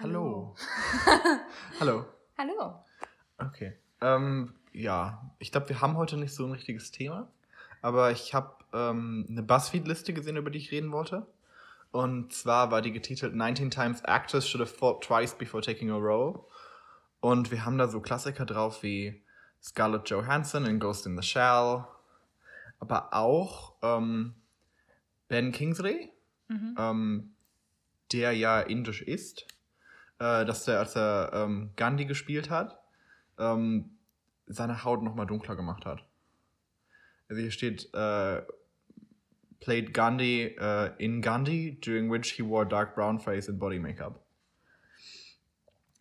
Hallo. Hallo. Hallo. Okay. Ähm, ja, ich glaube, wir haben heute nicht so ein richtiges Thema, aber ich habe ähm, eine Buzzfeed-Liste gesehen, über die ich reden wollte. Und zwar war die getitelt 19 Times Actors Should Have Fought Twice Before Taking a Role. Und wir haben da so Klassiker drauf wie Scarlett Johansson in Ghost in the Shell, aber auch ähm, Ben Kingsley, ähm, der ja indisch ist, äh, dass der, als er ähm, Gandhi gespielt hat, ähm, seine Haut nochmal dunkler gemacht hat. Also hier steht, äh, played Gandhi äh, in Gandhi, during which he wore dark brown face and body makeup.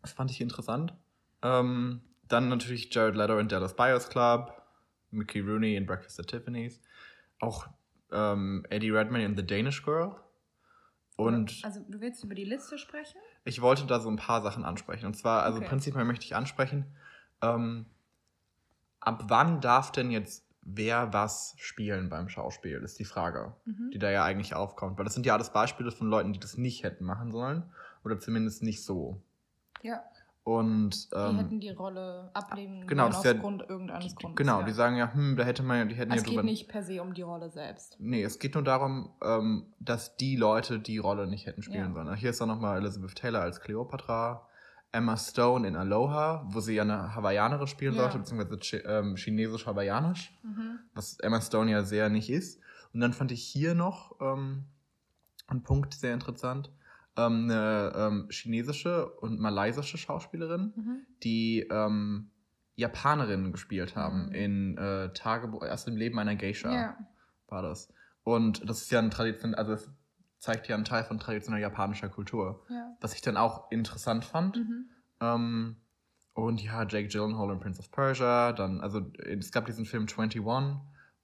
Das fand ich interessant. Ähm, dann natürlich Jared Leto in Dallas Buyers Club, Mickey Rooney in Breakfast at Tiffany's, auch ähm, Eddie Redmayne in The Danish Girl. Und Also du willst über die Liste sprechen? ich wollte da so ein paar Sachen ansprechen. Und zwar, also Okay. prinzipiell möchte ich ansprechen, ähm, ab wann darf denn jetzt wer was spielen beim Schauspiel, ist die Frage, Mhm. die da ja eigentlich aufkommt. Weil das sind ja alles Beispiele von Leuten, die das nicht hätten machen sollen. Oder zumindest nicht so. Ja. Und Die ähm, hätten die Rolle ablehnen genau, das ist ja- aufgrund irgendeines Grundes. genau, ja. die sagen ja, hm, da hätte man ja, die hätten Es ja geht drüber. nicht per se um die Rolle selbst. Nee, es geht nur darum, ähm, dass die Leute die Rolle nicht hätten spielen Ja. sollen. Hier ist auch nochmal Elizabeth Taylor als Cleopatra, Emma Stone in Aloha, wo sie ja eine Hawaiianerin spielen sollte, beziehungsweise Chi- ähm, chinesisch-hawaiianisch, Mhm. was Emma Stone ja sehr nicht ist. Und dann fand ich hier noch ähm, einen Punkt sehr interessant. Ähm, eine ähm, chinesische und malaysische Schauspielerin, Mhm. die ähm, Japanerinnen gespielt haben Mhm. in äh, Tagebuch, erst im Leben einer Geisha Ja. war das. Und das ist ja ein Tradition, also es zeigt ja einen Teil von traditioneller japanischer Kultur. ja. Was ich dann auch interessant fand. Mhm. Ähm, und ja, Jake Gyllenhaal in Prince of Persia, dann, also es gab diesen Film 21,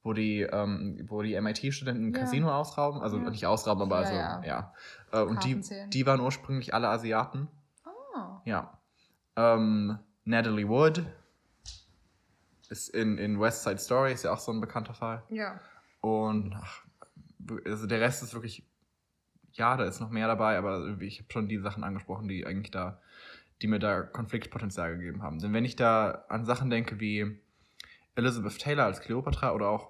wo die, ähm, wo die MIT-Studenten ein Ja. Casino ausrauben, also Ja. nicht ausrauben, aber also, ja. ja. Äh, und die, die waren ursprünglich alle Asiaten. Oh. Ja. Ähm, Natalie Wood ist in, in West Side Story, ist ja auch so ein bekannter Fall. Ja. Und ach, also der Rest ist wirklich, ja, da ist noch mehr dabei, aber ich habe schon die Sachen angesprochen, die eigentlich da, die mir da Konfliktpotenzial gegeben haben. Denn wenn ich da an Sachen denke wie Elizabeth Taylor als Cleopatra oder auch,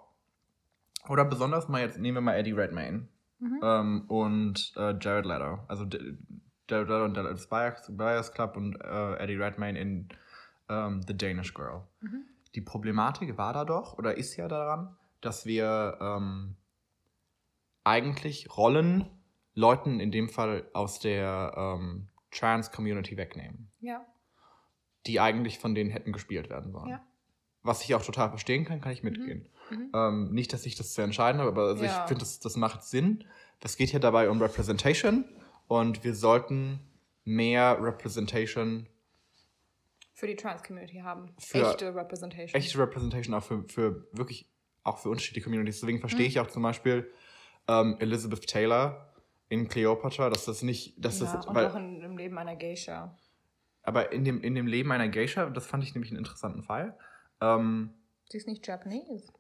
oder besonders mal jetzt, nehmen wir mal Eddie Redmayne Mhm. ähm, und äh, Jared Leto. Also Jared Leto in Dallas Buyers, Buyers Club und äh, Eddie Redmayne in ähm, The Danish Girl. Mhm. Die Problematik war da doch, oder ist ja daran, dass wir ähm, eigentlich Rollen Leuten in dem Fall aus der ähm, Trans-Community wegnehmen, Ja. die eigentlich von denen hätten gespielt werden sollen. Ja. Was ich auch total verstehen kann, kann ich mitgehen. Mhm. Ähm, nicht, dass ich das zu entscheiden habe, aber also Ja. ich finde, das, das macht Sinn. Es geht hier dabei um Representation und wir sollten mehr Representation, Für die Trans-Community haben. Echte Representation. echte Representation auch für, für wirklich, auch für unterschiedliche Communities. Deswegen verstehe Mhm. ich auch zum Beispiel ähm, Elizabeth Taylor in Cleopatra, dass das nicht, dass ja, das, und weil, auch in, im Leben einer Geisha. aber in dem, in dem Leben einer Geisha, das fand ich nämlich einen interessanten Fall. Ähm, Sie ist nicht Japanese.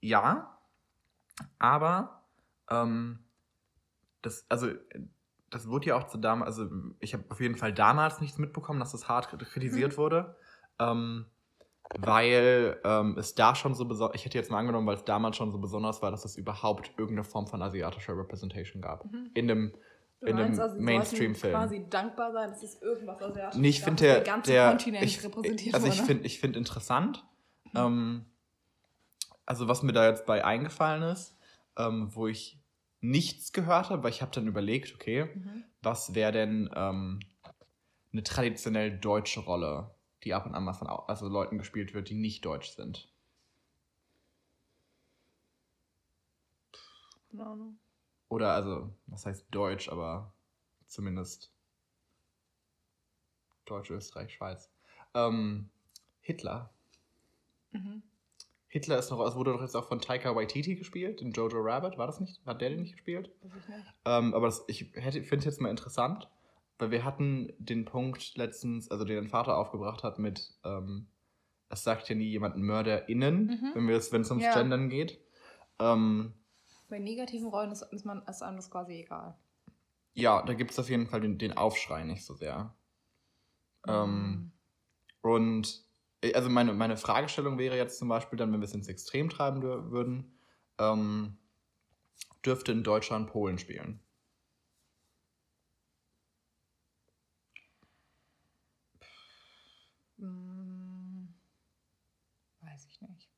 Ja, aber ähm, das, also das wurde ja auch zu damals, also ich habe auf jeden Fall damals nichts mitbekommen, dass das hart kritisiert wurde, ähm, weil ähm, es da schon so besonders, ich hätte jetzt mal angenommen, weil es damals schon so besonders war, dass es überhaupt irgendeine Form von asiatischer Representation gab. In dem, Du in meinst dem also, Mainstream-Film. quasi dankbar sein, dass es irgendwas Asiatisches Nee, ich finde der, der Kontinent ich, repräsentiert also ich wurde. finde ich finde interessant, ähm, also was mir da jetzt bei eingefallen ist, ähm, wo ich nichts gehört habe, weil ich habe dann überlegt, okay, Mhm. was wäre denn ähm, eine traditionell deutsche Rolle, die ab und an mal von also Leuten gespielt wird, die nicht deutsch sind. Keine Ahnung. Oder also, was heißt deutsch, aber zumindest Deutsch, Österreich, Schweiz. Ähm, Hitler. Mhm. Hitler ist noch, es wurde doch jetzt auch von Taika Waititi gespielt, in Jojo Rabbit, war das nicht? Hat der den nicht gespielt? Weiß ich nicht. Ähm, aber das, ich finde es jetzt mal interessant, weil wir hatten den Punkt letztens, also den dein Vater aufgebracht hat mit, ähm, es sagt ja nie jemand MörderInnen, Mhm. wenn wir es, wenn es ums Ja. Gendern geht. Ähm, Bei negativen Rollen ist, ist, man, ist einem das quasi egal. ja, da gibt es auf jeden Fall den, den Aufschrei nicht so sehr. Ähm, und äh, also meine, meine Fragestellung wäre jetzt zum Beispiel dann, wenn wir es ins Extrem treiben würden, ähm, dürfte in Deutschland Polen spielen. Mm, Weiß ich nicht.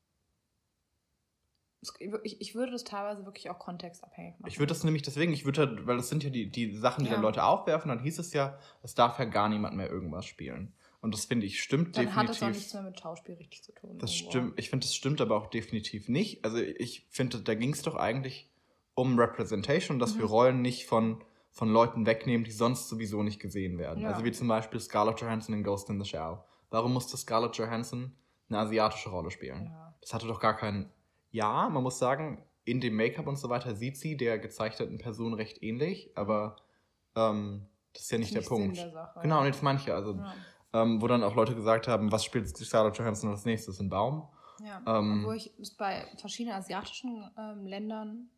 Ich würde das teilweise wirklich auch kontextabhängig machen. Ich würde das nämlich deswegen, ich würde, halt- weil das sind ja die, die Sachen, die Ja. dann Leute aufwerfen, dann hieß es ja, es darf ja gar niemand mehr irgendwas spielen. Und das finde ich stimmt Dann hat definitiv. es auch nichts mehr mit Schauspiel richtig zu tun. Das irgendwo. stimmt, ich finde, das stimmt aber auch definitiv nicht. Also ich finde, da ging es doch eigentlich um Representation, dass Mhm. wir Rollen nicht von, von Leuten wegnehmen, die sonst sowieso nicht gesehen werden. Ja. Also wie zum Beispiel Scarlett Johansson in Ghost in the Shell. Warum musste Scarlett Johansson eine asiatische Rolle spielen? Ja. Das hatte doch gar keinen. Ja, man muss sagen, in dem Make-up und so weiter sieht sie der gezeichneten Person recht ähnlich, aber ähm, das ist ja nicht Ist der nicht Punkt. Der Sache, genau, und jetzt manche, also Ja. Ähm, wo dann auch Leute gesagt haben, was spielt Scarlett Johansson als nächstes? Ein Baum? Ja, Ähm, obwohl ich es bei verschiedenen asiatischen ähm, Ländern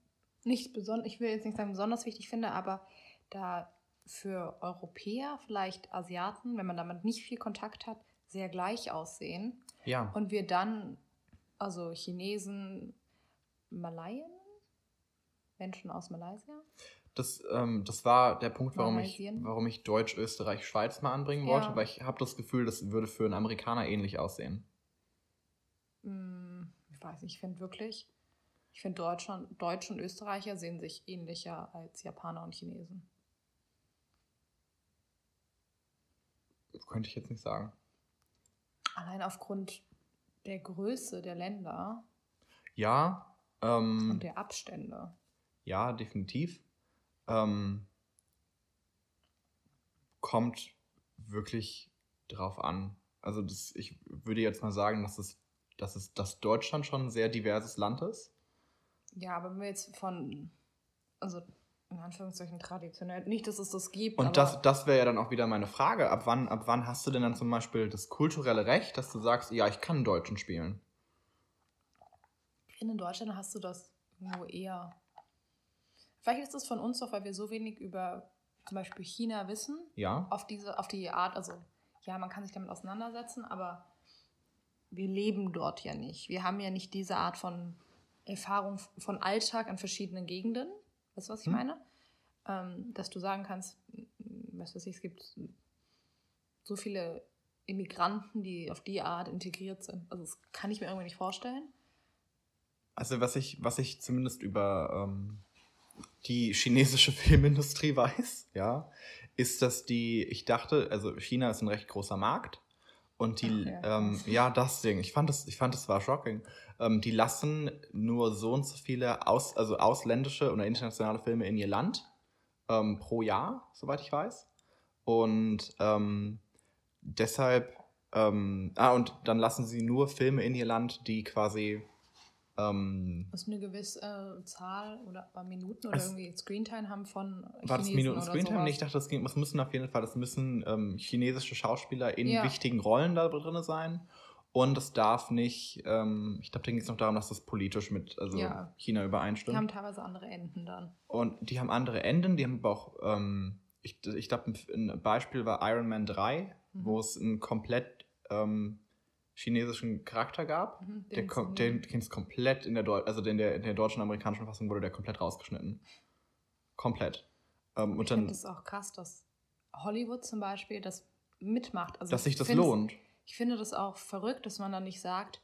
nicht besonders, ich will jetzt nicht sagen besonders wichtig finde, aber da für Europäer, vielleicht Asiaten, wenn man damit nicht viel Kontakt hat, sehr gleich aussehen Ja. und wir dann, also Chinesen, Malaien, Menschen aus Malaysia, Das, ähm, das war der Punkt, warum ich, warum ich Deutsch, Österreich, Schweiz mal anbringen Ja. wollte, weil ich habe das Gefühl, das würde für einen Amerikaner ähnlich aussehen. Hm, ich weiß nicht, ich finde wirklich, ich finde Deutschland, Deutsche und Österreicher sehen sich ähnlicher als Japaner und Chinesen. Könnte ich jetzt nicht sagen. Allein aufgrund der Größe der Länder Ja, ähm, und der Abstände. ja, definitiv. Ähm, kommt wirklich drauf an. Also das, ich würde jetzt mal sagen, dass es, dass es, dass Deutschland schon ein sehr diverses Land ist. Ja, aber wenn wir jetzt von, also in Anführungszeichen traditionell, nicht, dass es das gibt, Und das, das wäre ja dann auch wieder meine Frage. Ab wann, ab wann hast du denn dann zum Beispiel das kulturelle Recht, dass du sagst, ja, ich kann Deutschen spielen? ich finde, in Deutschland hast du das irgendwo eher. Vielleicht ist es von uns doch, weil wir so wenig über zum Beispiel China wissen, Ja. auf diese, auf die Art, also ja, man kann sich damit auseinandersetzen, aber wir leben dort ja nicht. Wir haben ja nicht diese Art von Erfahrung von Alltag an verschiedenen Gegenden. Weißt du, was ich Hm. meine? Ähm, dass du sagen kannst, m- was weiß ich, es gibt so viele Immigranten, die auf die Art integriert sind. Also das kann ich mir irgendwie nicht vorstellen. Also was ich, was ich zumindest über ähm, die chinesische Filmindustrie weiß, ja, ist, dass die, ich dachte, also China ist ein recht großer Markt und die, Ach, ja. ähm, ja, das Ding, ich fand das, ich fand das war shocking. Ähm, die lassen nur so und so viele aus, also ausländische oder internationale Filme in ihr Land ähm, pro Jahr, soweit ich weiß. Und ähm, deshalb, ähm, ah, und dann lassen sie nur Filme in ihr Land, die quasi ähm, Was eine gewisse äh, Zahl oder Minuten oder irgendwie Screentime haben von War das Chinesen Minuten Screentime? Nee, ich dachte, das, ging, das müssen auf jeden Fall, das müssen ähm, chinesische Schauspieler in Ja. wichtigen Rollen da drin sein. Und es darf nicht, ähm, ich glaube, da ging es noch darum, dass das politisch mit also Ja. China Die übereinstimmt. haben teilweise andere Enden dann. Und die haben andere Enden, die haben aber auch, ähm, ich, ich glaube, ein, ein Beispiel war Iron Man 3, Mhm. wo es einen komplett ähm, chinesischen Charakter gab. Mhm, Der, den sie- den es komplett in der, Deu also in der, in der deutschen und amerikanischen Fassung wurde der komplett rausgeschnitten. Komplett. Ähm, und ich finde es auch krass, dass Hollywood zum Beispiel das mitmacht. Also dass sich ich das lohnt. Ich finde das auch verrückt, dass man dann nicht sagt,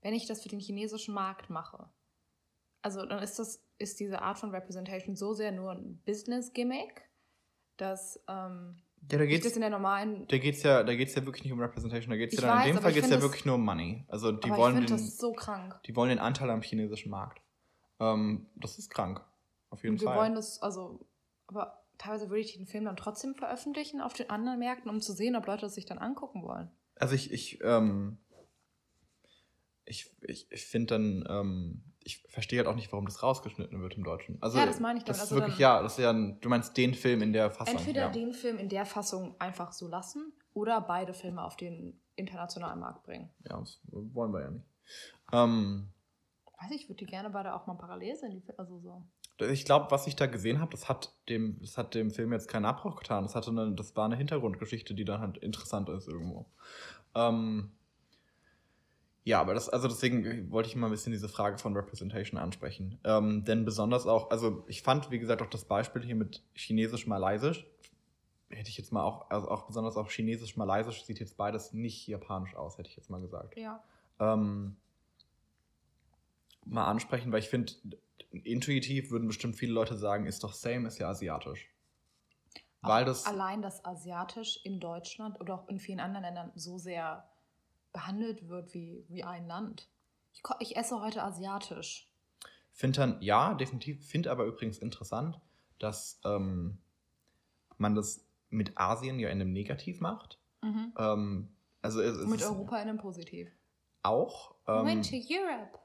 wenn ich das für den chinesischen Markt mache. Also dann ist das, ist diese Art von Representation so sehr nur ein Business-Gimmick, dass ähm, Ja, da geht's, in der normalen. da geht's ja, da geht's ja wirklich nicht um Representation, da geht's Ich ja dann weiß, in dem Fall ich geht's ja das- wirklich nur um Money. Also die wollen ich den, das so krank. die wollen den Anteil am chinesischen Markt. Ähm, das ist krank. Auf jeden wir Fall. wollen das, also, aber teilweise würde ich den Film dann trotzdem veröffentlichen auf den anderen Märkten, um zu sehen, ob Leute das sich dann angucken wollen. Also ich, ich, ähm, ich, ich, ich finde dann, ähm, ich verstehe halt auch nicht, warum das rausgeschnitten wird im Deutschen. Also, Ja, das meine ich Das damit. ist Also wirklich, dann- ja, das ist ja ein, du meinst den Film in der Fassung. Entweder ja. den Film in der Fassung einfach so lassen oder beide Filme auf den internationalen Markt bringen. Ja, das wollen wir ja nicht. Ähm, Weiß ich, ich würde die gerne beide auch mal parallel sehen. Also so. Ich glaube, was ich da gesehen habe, das hat dem, das hat dem Film jetzt keinen Abbruch getan. Das hatte eine, das war eine Hintergrundgeschichte, die dann halt interessant ist irgendwo. Ähm, ja, aber das, also deswegen wollte ich mal ein bisschen diese Frage von Representation ansprechen. Ähm, denn besonders auch, also ich fand, wie gesagt, auch das Beispiel hier mit Chinesisch-Malaysisch, hätte ich jetzt mal auch, also auch besonders auch Chinesisch-Malaysisch sieht jetzt beides nicht japanisch aus, hätte ich jetzt mal gesagt. Ja. Ähm, mal ansprechen, weil ich finde, intuitiv würden bestimmt viele Leute sagen, ist doch same, ist ja asiatisch. Weil das. Allein, dass asiatisch in Deutschland oder auch in vielen anderen Ländern so sehr behandelt wird wie, wie ein Land. Ich, ich esse heute asiatisch. Finde dann, ja, definitiv. Finde aber übrigens interessant, dass ähm, man das mit Asien ja in einem Negativ macht. Mhm. Ähm, also es, es Mit Europa in einem Positiv. auch. Ähm, Went to Europe.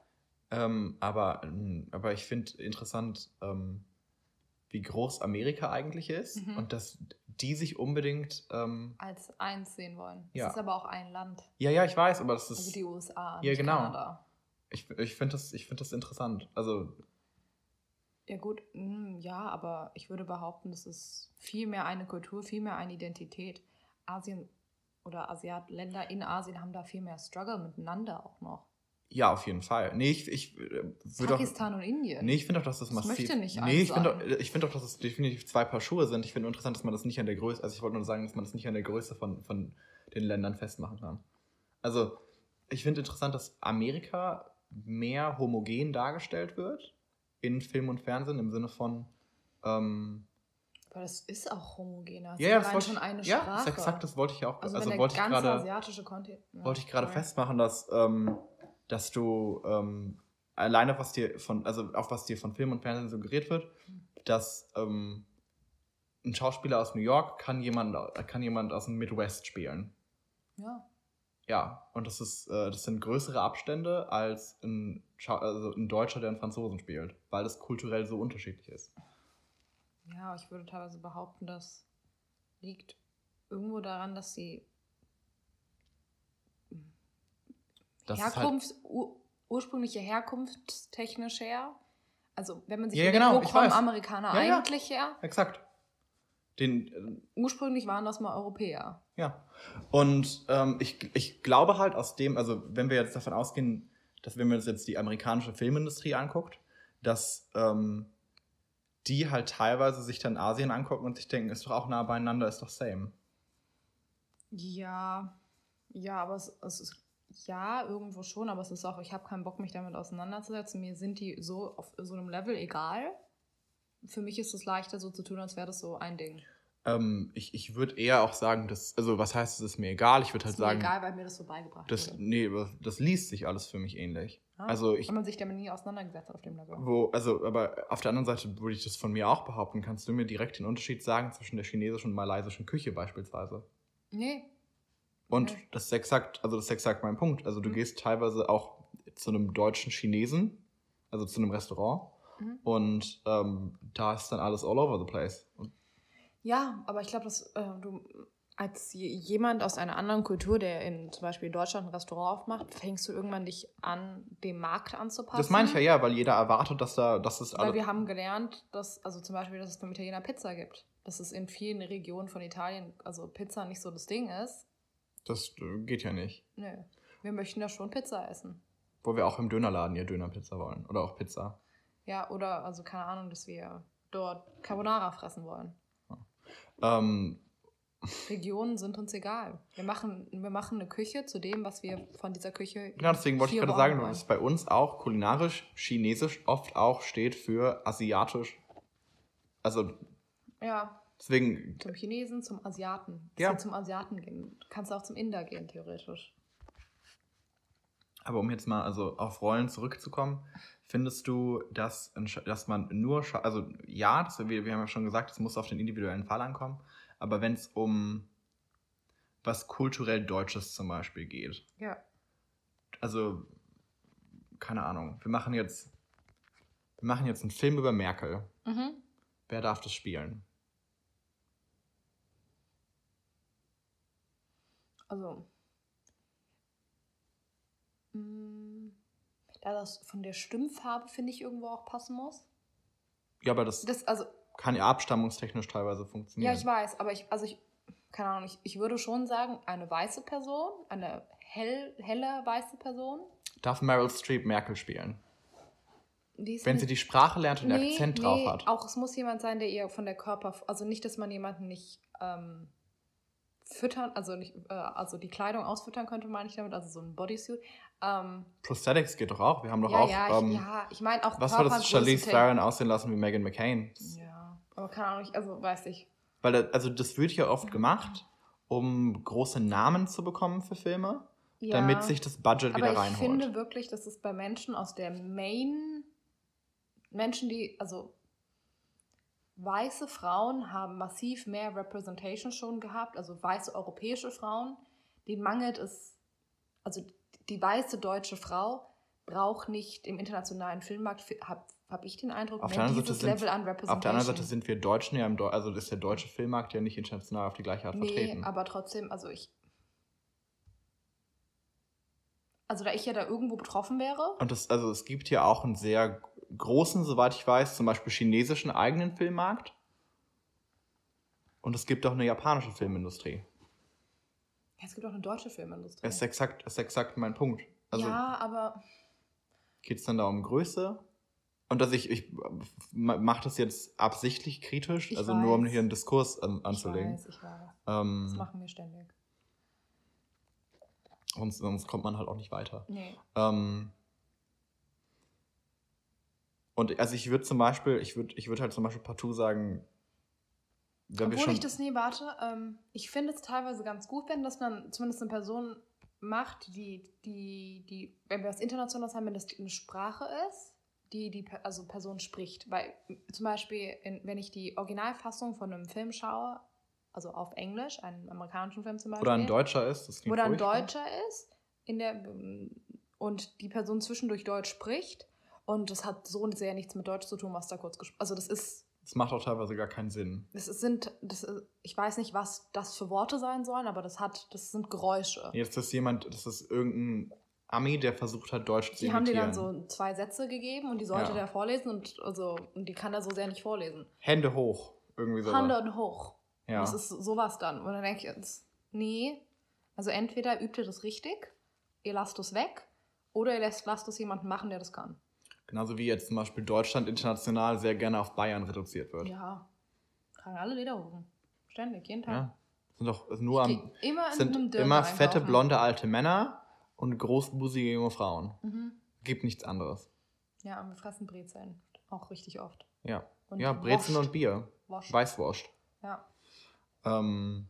ähm, aber, aber ich finde interessant, ähm, wie groß Amerika eigentlich ist Mhm. und dass die sich unbedingt. Ähm, Als eins sehen wollen. Ja. Es ist aber auch ein Land. ja, ja, ich weiß, aber das ist. Also die USA. Ja, genau. Kanada. Ich, ich finde das, ich find das interessant. Also, Ja gut, mm, ja, aber ich würde behaupten, das ist viel mehr eine Kultur, viel mehr eine Identität. Asien oder Asiat Länder in Asien haben da viel mehr Struggle miteinander auch noch. Ja, auf jeden Fall. Nee, ich, ich äh, würde. Pakistan und Indien. Nee, ich finde auch, dass das, Das massiv. möchte nicht nee, ich finde auch, ich finde auch, dass es definitiv zwei Paar Schuhe sind. Ich finde interessant, dass man das nicht an der Größe, also ich wollte nur sagen, dass man das nicht an der Größe von, von den Ländern festmachen kann. Also, ich finde interessant, dass Amerika mehr homogen dargestellt wird in Film und Fernsehen im Sinne von, ähm, aber das ist auch homogener. Ja, ja, das wollte schon ich, eine ja, Sprache. das exakt, das wollte ich auch, also, also, wollte ich ganze gerade, asiatische Kontinent... ja, wollte ich gerade festmachen, dass, ähm, dass du ähm, alleine was dir von, also auf was dir von Film und Fernsehen suggeriert wird, dass ähm, ein Schauspieler aus New York kann jemand, kann jemand aus dem Midwest spielen. Ja, Ja, und das ist, äh, das sind größere Abstände als ein, also ein Deutscher, der einen Franzosen spielt, weil das kulturell so unterschiedlich ist. ja, ich würde teilweise behaupten, das liegt irgendwo daran, dass die Das ist halt, Herkunft, ur, ursprüngliche Herkunft technisch her. Also wenn man sich Ja, ja, überlegt, genau, wo ich kommen. Amerikaner Ja, ja. eigentlich her? exakt. Den, äh, Ursprünglich waren das mal Europäer. Ja. Und ähm, ich, ich glaube halt aus dem, also wenn wir jetzt davon ausgehen, dass wenn wir uns jetzt die amerikanische Filmindustrie anguckt, dass ähm, die halt teilweise sich dann Asien angucken und sich denken, ist doch auch nah beieinander, ist doch same. Ja, ja, aber es, es ist ja irgendwo schon, aber es ist auch, ich habe keinen Bock, mich damit auseinanderzusetzen. Mir sind die so auf so einem Level egal. Für mich ist es leichter, so zu tun, als wäre das so ein Ding. Ähm, ich ich würde eher auch sagen, dass, also was heißt, es ist mir egal, ich würde halt ist mir sagen, egal, weil mir das so beigebracht das, wurde. nee, das liest sich alles für mich ähnlich. Ja? Also ich, Wenn man sich damit nie auseinandergesetzt hat auf dem Level. wo, also, aber auf der anderen Seite würde ich das von mir auch behaupten. Kannst du mir direkt den Unterschied sagen zwischen der chinesischen und malaysischen Küche beispielsweise? Nee, Und Okay. das ist exakt, also das ist exakt mein Punkt. Also du Mhm. gehst teilweise auch zu einem deutschen Chinesen, also zu einem Restaurant, Mhm. und ähm, da ist dann alles all over the place. Und Ja, aber ich glaube, dass äh, du als je- jemand aus einer anderen Kultur, der in zum Beispiel in Deutschland ein Restaurant aufmacht, fängst du irgendwann dich an, dem Markt anzupassen. das meine ich ja, ja, weil jeder erwartet, dass da, dass es Weil alle. wir haben gelernt, dass, also zum Beispiel, dass es beim Italiener Pizza gibt. Dass es in vielen Regionen von Italien, also Pizza nicht so das Ding ist. Das äh, geht ja nicht. Nö. Wir möchten da schon Pizza essen. Wo wir auch im Dönerladen ja Dönerpizza wollen. Oder auch Pizza. Ja, oder, also keine Ahnung, dass wir dort Carbonara fressen wollen. Ähm, Regionen sind uns egal. Wir machen, wir machen eine Küche zu dem, was wir von dieser Küche. genau, deswegen wollte ich gerade sagen, dass bei uns auch kulinarisch chinesisch oft auch steht für asiatisch. Also Ja, deswegen, zum Chinesen, zum Asiaten. Ja. Ja. Zum Asiaten gehen. Du kannst auch zum Inder gehen, theoretisch. Aber um jetzt mal also auf Rollen zurückzukommen, findest du, dass, dass man nur, also ja, das, wir, wir haben ja schon gesagt, es muss auf den individuellen Fall ankommen, aber wenn es um was kulturell Deutsches zum Beispiel geht, Ja. also keine Ahnung, wir machen jetzt, wir machen jetzt einen Film über Merkel. Mhm. Wer darf das spielen? Also. mh, Da das von der Stimmfarbe, finde ich, irgendwo auch passen muss. Ja, aber das, Das, also, kann ja abstammungstechnisch teilweise ja, funktionieren. ich weiß, aber ich, also ich, keine Ahnung, ich, ich würde schon sagen, eine weiße Person, eine hell, helle weiße Person, Darf Meryl Streep Merkel spielen? Wenn sie die Sprache lernt und den Nee, Akzent nee, drauf hat. Auch es muss jemand sein, der ihr von der Körper, also nicht, dass man jemanden nicht ähm, füttern, also nicht, äh, also die Kleidung ausfüttern könnte, meine ich damit, also so ein Bodysuit. Ähm, Prosthetics geht doch auch. Wir haben doch ja, auch. ja, ähm, ich, ja, ich meine auch was war das? Charlize Theron aussehen lassen wie Megan McCain. Ja, aber keine Ahnung, ich, also weiß ich. Weil, da- also das wird ja oft gemacht, um große Namen zu bekommen für Filme, Ja, damit sich das Budget aber wieder ich reinholt. finde wirklich, dass es bei Menschen aus der Main, Menschen, die, also weiße Frauen haben massiv mehr Representation schon gehabt, also weiße europäische Frauen, denen mangelt es, also die weiße deutsche Frau braucht nicht im internationalen Filmmarkt, habe hab ich den Eindruck, Auf mehr dieses Seite sind- Level an Representation. Auf der anderen Seite sind wir Deutschen ja im Deu also ist der deutsche Filmmarkt ja nicht international auf die gleiche Art Nee, vertreten. aber trotzdem, also ich. Also da ich ja da irgendwo betroffen wäre. Und das, also es gibt ja auch einen sehr großen, soweit ich weiß, zum Beispiel chinesischen eigenen Filmmarkt. Und es gibt auch eine japanische Filmindustrie. Es gibt auch eine deutsche Filmindustrie. Das ist exakt, das ist exakt mein Punkt. Also ja, aber geht es dann da um Größe? Und dass ich, ich mache das jetzt absichtlich kritisch, Ich also nur um weiß. hier einen Diskurs an, ich anzulegen. weiß, ich weiß. Ähm, Das machen wir ständig. sonst, sonst kommt man halt auch nicht weiter. Nee. Ähm, und also ich würde zum Beispiel, ich würde ich würd halt zum Beispiel partout sagen, wenn wir Obwohl ich das, nee, warte, ähm, ich finde es teilweise ganz gut, wenn das dann zumindest eine Person macht, die, die, die, wenn wir das international haben, wenn das eine Sprache ist, die die also Person spricht. Weil zum Beispiel, in, wenn ich die Originalfassung von einem Film schaue, also auf Englisch, einen amerikanischen Film zum Beispiel, oder ein Deutscher ist, das klingt oder ein. Deutscher ist in der, und die Person zwischendurch Deutsch spricht und das hat so sehr nichts mit Deutsch zu tun, was da kurz gesprochen Also das ist Das macht auch teilweise gar keinen Sinn. das sind, das ist, ich weiß nicht, was das für Worte sein sollen, aber das hat, das sind Geräusche. Jetzt ist jemand, das ist irgendein Ami, der versucht hat, Deutsch zu Die haben dir imitieren. dann so zwei Sätze gegeben und die sollte Ja. der vorlesen und also und die kann er so sehr nicht vorlesen. Hände hoch, irgendwie so. Hände und hoch. Ja. Das ist sowas dann. Und dann denke ich jetzt, nee, also entweder übt ihr das richtig, ihr lasst es weg, oder ihr lasst, lasst es jemanden machen, der das kann. Genauso wie jetzt zum Beispiel Deutschland international sehr gerne auf Bayern reduziert wird. Ja. Tragen alle Lederhosen. Ständig, jeden Tag. Ja. Sind doch nur am, immer in sind immer fette, einkaufen. blonde alte Männer und großbusige junge Frauen. Mhm. Gibt nichts anderes. Ja, und wir fressen Brezeln. Auch richtig oft. Ja. Und ja, Wurst. und Bier. Wurst. Weißwurst. Ja, Ähm,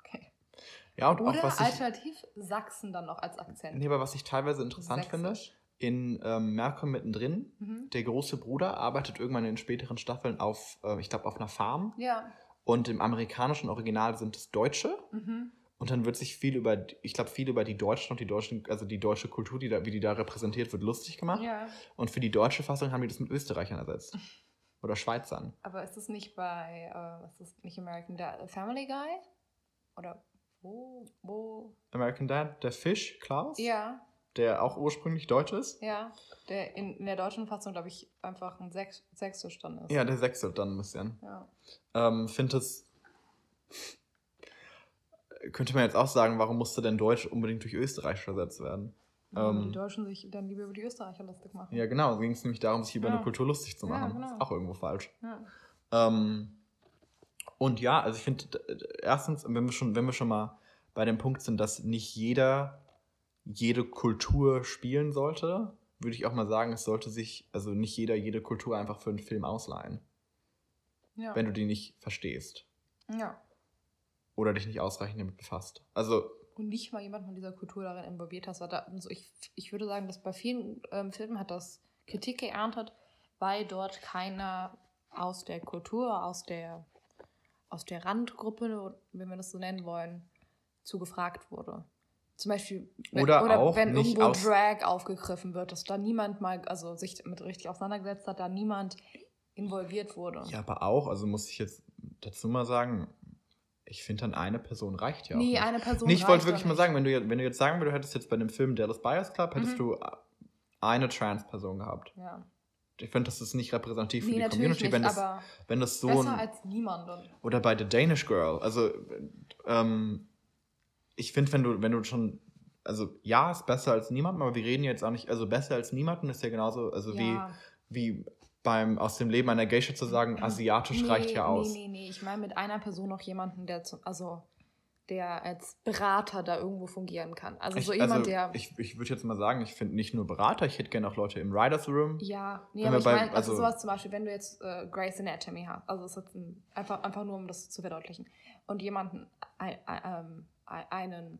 okay. ja, und Oder auch was ich, alternativ Sachsen dann noch als Akzent. nee, aber was ich teilweise interessant finde, Sächsisch. In ähm, Malcolm mittendrin, Mhm. der große Bruder arbeitet irgendwann in den späteren Staffeln auf, äh, ich glaube, auf einer Farm. Ja. Und im amerikanischen Original sind es Deutsche. Mhm. Und dann wird sich viel über, ich glaube, viel über die Deutschen und die deutschen, also die deutsche Kultur, die da, wie die da repräsentiert wird, lustig gemacht. Ja. Und für die deutsche Fassung haben die das mit Österreichern ersetzt. Oder Schweizern. Aber ist es nicht bei, äh, was ist nicht American Dad, Family Guy? Oder wo, wo? American Dad, der Fisch, Klaus, Ja, der auch ursprünglich deutsch ist. ja. Der in, in der deutschen Fassung, glaube ich, einfach ein Sex Sächsisch dann ist. Ja, der sechselt dann ein bisschen. Ja. Ähm, Finde es. Könnte man jetzt auch sagen, warum musste denn Deutsch unbedingt durch Österreich ersetzt werden? Weil Ähm, die Deutschen sich dann lieber über die Österreicher lustig machen. Ja, genau. Ging es nämlich darum, sich über Ja. eine Kultur lustig zu Ja, machen. genau. Ist auch irgendwo falsch. Ja. Ähm, und ja, also ich finde, erstens, wenn wir, schon, wenn wir schon mal bei dem Punkt sind, dass nicht jeder jede Kultur spielen sollte, würde ich auch mal sagen, es sollte sich, also nicht jeder jede Kultur einfach für einen Film ausleihen, Ja. wenn du die nicht verstehst ja. oder dich nicht ausreichend damit befasst. Also, und nicht mal jemand von dieser Kultur darin involviert hast. Weil da, also ich, ich würde sagen, dass bei vielen ähm, Filmen hat das Kritik geerntet, weil dort keiner aus der Kultur, aus der, aus der Randgruppe, wenn wir das so nennen wollen, zugefragt wurde. Zum Beispiel, wenn, Oder auch wenn irgendwo Drag aufgegriffen wird, dass da niemand mal, also sich damit richtig auseinandergesetzt hat, da niemand involviert wurde. ja, aber auch, also muss ich jetzt dazu mal sagen, ich finde dann eine Person reicht ja auch. nee, nicht. eine Person Nee, ich wollte wirklich mal sagen, wenn du, jetzt- wenn du jetzt sagen würdest, du hättest jetzt bei dem Film Dallas Buyers Club, hättest Mhm. du eine Trans-Person gehabt. Ja. ich finde, das ist nicht repräsentativ für Nee, die natürlich Community, nicht, wenn das, aber wenn das so besser ein, als niemanden. oder bei The Danish Girl. Also, ähm, ich finde, wenn du, wenn du schon, also ja, ist besser als niemandem, aber wir reden jetzt auch nicht, also besser als niemanden ist ja genauso, also Ja. wie, wie beim aus dem Leben einer Geisha zu sagen, asiatisch reicht ja aus. Nee, nee, nee. Ich meine mit einer Person noch jemanden, der zum, also der als Berater da irgendwo fungieren kann. Also Ich, so jemand, also, der. ich, ich würde jetzt mal sagen, ich finde nicht nur Berater, ich hätte gerne auch Leute im Writers Room. ja, nee, aber ich meine, also, also- sowas zum Beispiel, wenn du jetzt äh, Grey's Anatomy hast, also das ist ein, einfach, einfach nur, um das zu verdeutlichen, und jemanden, ein, ein, ähm, einen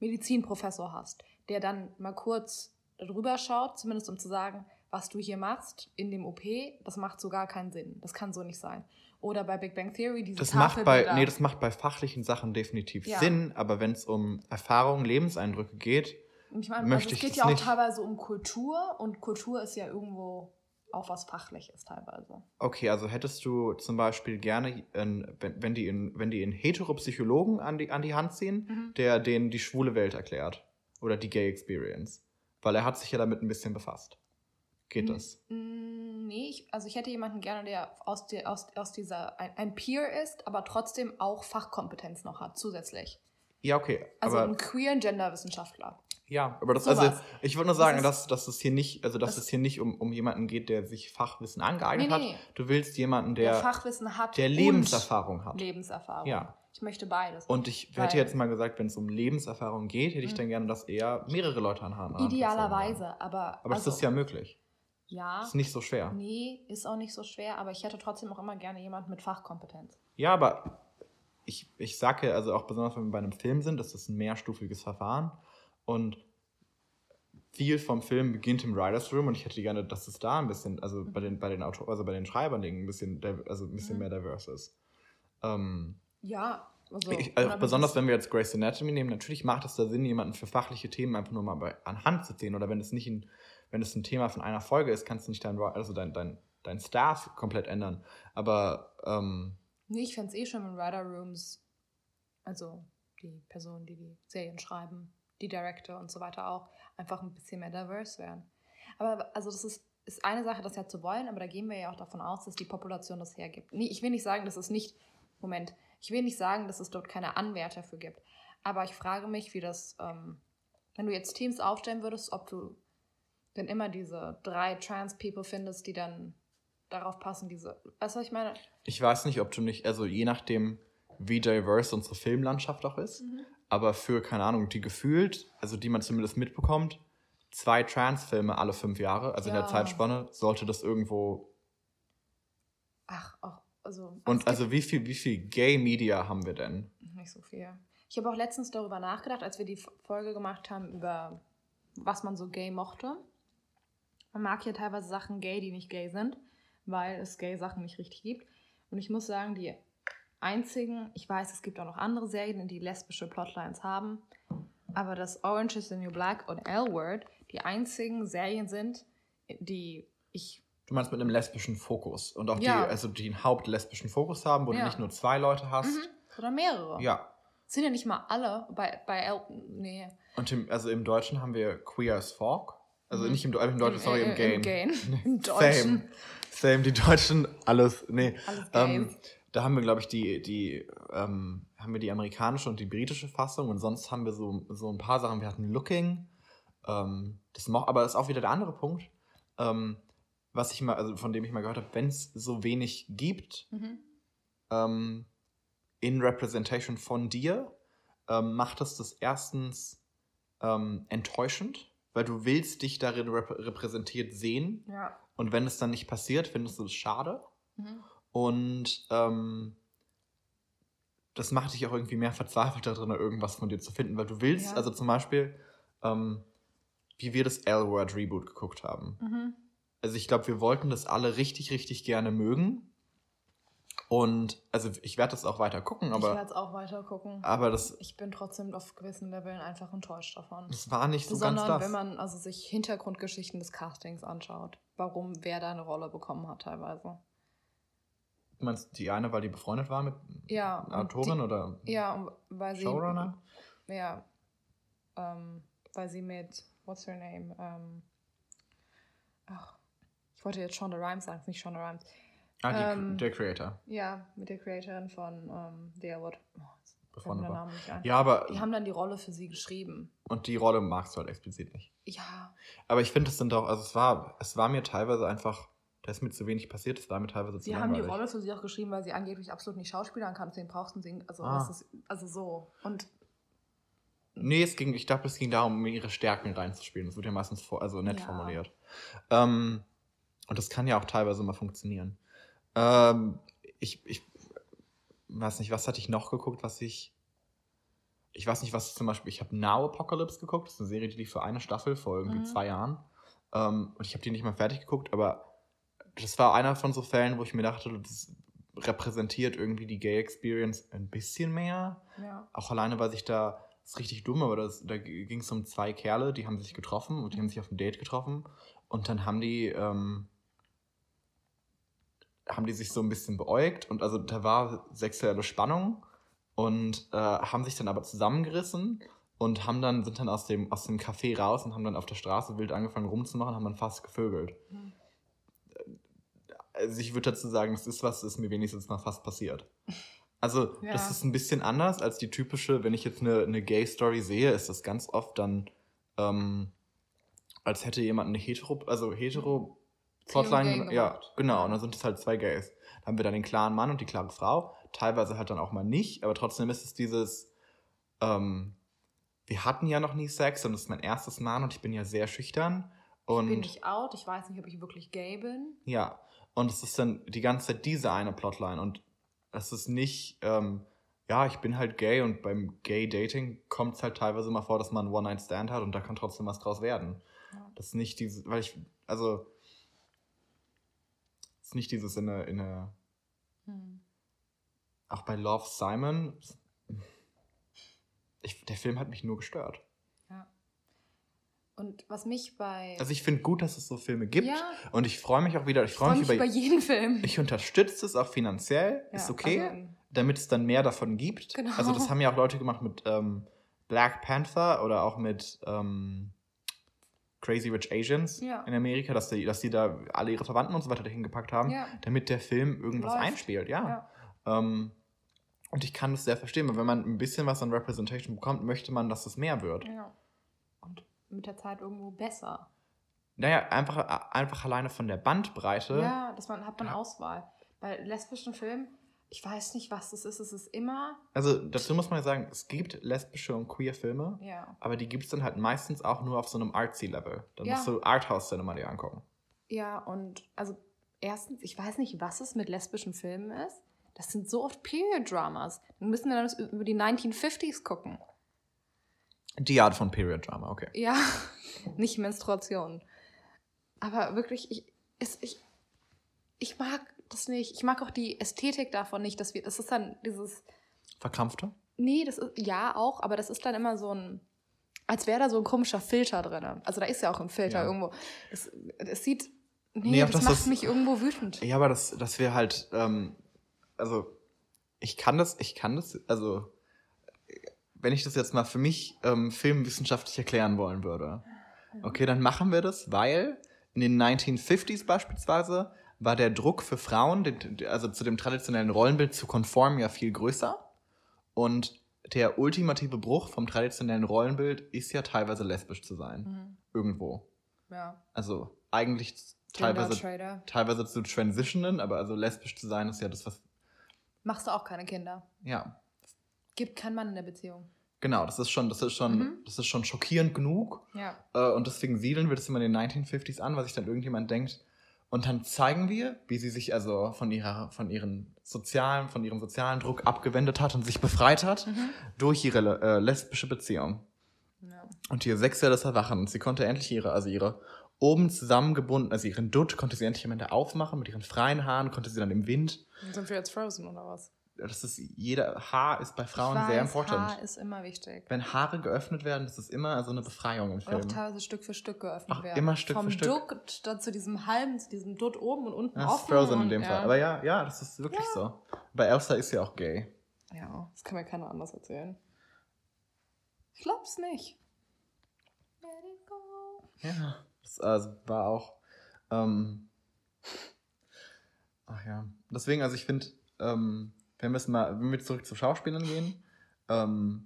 Medizinprofessor hast, der dann mal kurz drüber schaut, zumindest um zu sagen, was du hier machst in dem OP, das macht so gar keinen Sinn. Das kann so nicht sein. Oder bei Big Bang Theory, diese Das macht, bei, nee, das macht bei fachlichen Sachen definitiv Ja. Sinn, aber wenn es um Erfahrungen, Lebenseindrücke geht, Und ich meine, möchte also es geht ja auch nicht. teilweise um Kultur und Kultur ist ja irgendwo auch was Fachliches teilweise. okay, also hättest du zum Beispiel gerne, in, wenn, wenn, die in, wenn die einen Heteropsychologen an die, an die Hand ziehen, Mhm. der denen die schwule Welt erklärt oder die Gay Experience, weil er hat sich ja damit ein bisschen befasst. Geht das? Nee, ich, also ich hätte jemanden gerne, der aus, der, aus, aus dieser, ein, ein Peer ist, aber trotzdem auch Fachkompetenz noch hat, zusätzlich. Ja, okay. Also aber, ein queeren Genderwissenschaftler. ja, aber das, sowas. also, ich wollte nur Das sagen, ist- dass, dass es hier nicht, also dass das- es hier nicht um, um jemanden geht, der sich Fachwissen angeeignet Nee, nee. hat. Du willst jemanden, Der, der, Fachwissen hat der Lebenserfahrung hat. Lebenserfahrung. Ja. Ich möchte beides. Und ich hätte jetzt mal gesagt, wenn es um Lebenserfahrung geht, hätte ich Mhm. dann gerne, dass eher mehrere Leute an Hand haben. Idealerweise, aber. Aber also, das ist ja möglich. Ja. Das ist nicht so schwer. Nee, ist auch nicht so schwer, aber ich hätte trotzdem auch immer gerne jemanden mit Fachkompetenz. Ja, aber ich, ich sage, also auch besonders wenn wir bei einem Film sind, das ist ein mehrstufiges Verfahren. Und viel vom Film beginnt im Writers Room und ich hätte gerne, dass es da ein bisschen, also bei den, bei den Autor also bei den Schreibern ein bisschen, also ein bisschen Mhm. mehr diverse ist. Ähm, Ja, also. ich, also besonders wenn wir jetzt Grey's Anatomy nehmen, natürlich macht es da Sinn, jemanden für fachliche Themen einfach nur mal bei, anhand zu ziehen. Oder wenn es nicht ein, wenn es ein Thema von einer Folge ist, kannst du nicht dein, also dein, dein, dein Staff komplett ändern. Aber ähm, Nee, ich fände es eh schon, wenn Writer Rooms, also die Personen, die die Serien schreiben, die Director und so weiter auch, einfach ein bisschen mehr diverse wären. Aber also das ist, ist eine Sache, das ja zu wollen, aber da gehen wir ja auch davon aus, dass die Population das hergibt. Nee, ich will nicht sagen, dass es nicht, Moment, ich will nicht sagen, dass es dort keine Anwärter für gibt. Aber ich frage mich, wie das, ähm, wenn du jetzt Teams aufstellen würdest, ob du denn immer diese drei Trans-People findest, die dann darauf passen, diese, weißt du, was ich meine? Ich weiß nicht, ob du nicht, also je nachdem, wie diverse unsere Filmlandschaft auch ist, aber für, keine Ahnung, die gefühlt, also die man zumindest mitbekommt, zwei Trans-Filme alle fünf Jahre, also in der Ja. Zeitspanne, sollte das irgendwo. Ach, auch, also. Und also wie viel, wie viel Gay-Media haben wir denn? Nicht so viel. Ich habe auch letztens darüber nachgedacht, als wir die Folge gemacht haben, über was man so gay mochte. Man mag ja teilweise Sachen gay, die nicht gay sind, weil es gay Sachen nicht richtig gibt. Und ich muss sagen, die einzigen, ich weiß, es gibt auch noch andere Serien, die lesbische Plotlines haben, aber das Orange is the New Black und L-Word die einzigen Serien sind, die ich Du meinst mit einem lesbischen Fokus und auch Ja. die, also die einen hauptlesbischen Fokus haben, wo Ja. du nicht nur zwei Leute hast. Mhm. oder mehrere. Ja. Sind ja nicht mal alle bei, bei L. Nee. Und im, also im Deutschen haben wir Queer as Folk. Also Mhm. nicht im, im Deutschen, sorry, im, Gain. Im, Gain. Im Same. Deutschen. Same, die Deutschen, alles, nee. Alles Ähm, da haben wir, glaube ich, die, die, ähm, haben wir die amerikanische und die britische Fassung und sonst haben wir so, so ein paar Sachen. Wir hatten Looking, ähm, das mo- aber das ist auch wieder der andere Punkt, ähm, was ich mal, also von dem ich mal gehört habe, wenn es so wenig gibt Mhm. ähm, in Representation von dir, ähm, macht es das erstens enttäuschend, weil du willst dich darin rep repräsentiert sehen Ja. und wenn es dann nicht passiert, findest du es schade. Mhm. Und ähm, das macht dich auch irgendwie mehr verzweifelt darin, irgendwas von dir zu finden, weil du willst, Ja. also zum Beispiel, ähm, wie wir das L-Word Reboot geguckt haben. Mhm. Also ich glaube, wir wollten das alle richtig, richtig gerne mögen. Und also ich werde das auch weiter gucken, ich aber, werde es auch weiter gucken. aber das, Ich bin trotzdem auf gewissen Leveln einfach enttäuscht davon. das war nicht so ganz Besonders das. wenn man also sich Hintergrundgeschichten des Castings anschaut. Warum wer da eine Rolle bekommen hat teilweise. Du meinst, die eine, weil die befreundet war mit Ja. Autorin oder Die, ja, und weil sie. Showrunner? Ja. Ähm, weil sie mit, what's her name? Ähm, ach, Ich wollte jetzt Shonda Rhimes sagen, es ist nicht Shonda Rhimes. Ah, die, Ähm, der Creator. Ja, mit der Creatorin von ähm, The Award. Oh, jetzt fällt Bevor mir der war. Name nicht ein. Ja, aber. Die haben dann die Rolle für sie geschrieben. Und die Rolle magst du halt explizit nicht. Ja, Aber ich finde, es sind auch, also es war, es war mir teilweise einfach, da ist mir zu wenig passiert, es war mir teilweise zu sie haben die. Rolle für sie auch geschrieben, weil sie angeblich absolut nicht schauspielern kann, deswegen brauchst du sie. Also, Ah. ist, also so. Und Nee, es ging, ich dachte, es ging darum, ihre Stärken reinzuspielen. Das wird ja meistens vor, also nett Ja. formuliert. Ähm, und das kann ja auch teilweise mal funktionieren. Ähm, ich, ich weiß nicht, was hatte ich noch geguckt, was ich. Ich weiß nicht, was zum Beispiel. Ich habe Now Apocalypse geguckt. Das ist eine Serie, die lief für eine Staffel vor irgendwie Mhm. zwei Jahren. Ähm, und ich habe die nicht mal fertig geguckt, aber das war einer von so Fällen, wo ich mir dachte, das repräsentiert irgendwie die Gay Experience ein bisschen mehr. ja. Auch alleine, weil sich da, das ist richtig dumm, aber das, da ging es um zwei Kerle, die haben sich getroffen und die haben sich auf ein Date getroffen. Und dann haben die, ähm, haben die sich so ein bisschen beäugt und also da war sexuelle Spannung und äh, haben sich dann aber zusammengerissen und haben dann, sind dann aus dem, aus dem Café raus und haben dann auf der Straße wild angefangen rumzumachen, haben dann fast gevögelt. Mhm. Also ich würde dazu sagen, das ist was, das ist mir wenigstens mal fast passiert. Also Ja. das ist ein bisschen anders als die typische, wenn ich jetzt eine, eine Gay-Story sehe, ist das ganz oft dann, ähm, als hätte jemand eine hetero, also hetero Plotline, ja, genau, und dann sind es halt zwei Gays. Dann haben wir dann den klaren Mann und die klare Frau, teilweise halt dann auch mal nicht, aber trotzdem ist es dieses, ähm, wir hatten ja noch nie Sex und das ist mein erstes Mal und ich bin ja sehr schüchtern und bin ich out, ich weiß nicht, ob ich wirklich gay bin. ja, und es ist dann die ganze Zeit diese eine Plotline und es ist nicht, ähm, ja, ich bin halt gay und beim Gay-Dating kommt es halt teilweise mal vor, dass man einen One-Night-Stand hat und da kann trotzdem was draus werden. Ja. Das ist nicht diese, weil ich, also, es ist nicht dieses in der, in der, Hm. auch bei Love Simon, ich, der Film hat mich nur gestört. Ja. Und was mich bei. Also ich finde gut, dass es so Filme gibt Ja. und ich freue mich auch wieder, ich freue freue mich mich über, über jeden Film. ich unterstütze es auch finanziell, Ja, ist okay. also, damit es dann mehr davon gibt. Genau. Also das haben ja auch Leute gemacht mit ähm, Black Panther oder auch mit ähm, Crazy Rich Asians Ja. in Amerika, dass die, dass die da alle ihre Verwandten und so weiter dahin gepackt haben, Ja. damit der Film irgendwas Läuft. einspielt, ja. ja. Ähm, und ich kann das sehr verstehen, weil wenn man ein bisschen was an Representation bekommt, möchte man, dass es mehr wird. ja. Und mit der Zeit irgendwo besser. Naja, einfach, einfach alleine von der Bandbreite. Ja, dass man hat man. Auswahl. Bei lesbischen Filmen, ich weiß nicht, was das ist. Es ist immer. Also dazu muss man ja sagen, es gibt lesbische und queer Filme, Ja. aber die gibt es dann halt meistens auch nur auf so einem Artsy-Level. Dann Ja. musst du Arthouse-Cinema dir angucken. Ja, und also erstens, ich weiß nicht, was es mit lesbischen Filmen ist. Das sind so oft Period-Dramas. Dann müssen wir dann über die 1950s gucken. Die Art von Period Drama, okay. Ja, nicht Menstruation. Aber wirklich, ich, es, ich, ich mag das nicht. Ich mag auch die Ästhetik davon nicht, dass wir, das ist dann dieses, Verkrampfte? nee, das ist, ja auch, aber das ist dann immer so ein, als wäre da so ein komischer Filter drin. Also da ist ja auch ein Filter Ja. irgendwo. Das, das sieht, nee, Nee, aber das, das macht ist- mich irgendwo wütend. Ja, aber das, das wäre halt, ähm, also ich kann das, ich kann das, also wenn ich das jetzt mal für mich ähm, filmwissenschaftlich erklären wollen würde, okay, dann machen wir das, weil in den 1950s beispielsweise war der Druck für Frauen, also zu dem traditionellen Rollenbild zu konformen, ja viel größer. Und der ultimative Bruch vom traditionellen Rollenbild ist ja teilweise lesbisch zu sein. Mhm. Irgendwo. Ja. Also eigentlich teilweise teilweise zu transitionen, aber also lesbisch zu sein ist ja das, was, Machst du auch keine Kinder? ja, Gibt kein Mann in der Beziehung. genau, das ist schon, das ist schon, Mhm. das ist schon schockierend genug. Ja. Äh, und deswegen siedeln wir das immer in den 1950s an, weil sich dann irgendjemand denkt. Und dann zeigen wir, wie sie sich also von ihrer, von ihren sozialen, von ihrem sozialen Druck abgewendet hat und sich befreit hat Mhm. durch ihre äh, lesbische Beziehung. ja. Und ihr sexuelles Erwachen. Und sie konnte endlich ihre, also ihre oben zusammengebunden, also ihren Dutt konnte sie endlich am Ende aufmachen, mit ihren freien Haaren konnte sie dann im Wind. Sind wir jetzt Frozen oder was? Das ist, jeder Haar ist bei Frauen weiß, sehr important. Haar ist immer wichtig. Wenn Haare geöffnet werden, das ist immer so eine Befreiung im Und auch Film. teilweise Stück für Stück geöffnet Ach, werden. immer Stück Vom für Stück. Dutt dann zu diesem halben, zu diesem Dutt oben und unten Das ist offen. Frozen in dem ja. Fall. Aber ja, ja, das ist wirklich so. Bei Elsa ist sie auch gay. Ja, das kann mir keiner anders erzählen. Ich glaub's nicht. Let it go. Ja. Das also, war auch. Ähm, Ach ja. Deswegen, also ich finde, ähm, wir es mal, wenn wir zurück zu Schauspielern gehen, ähm,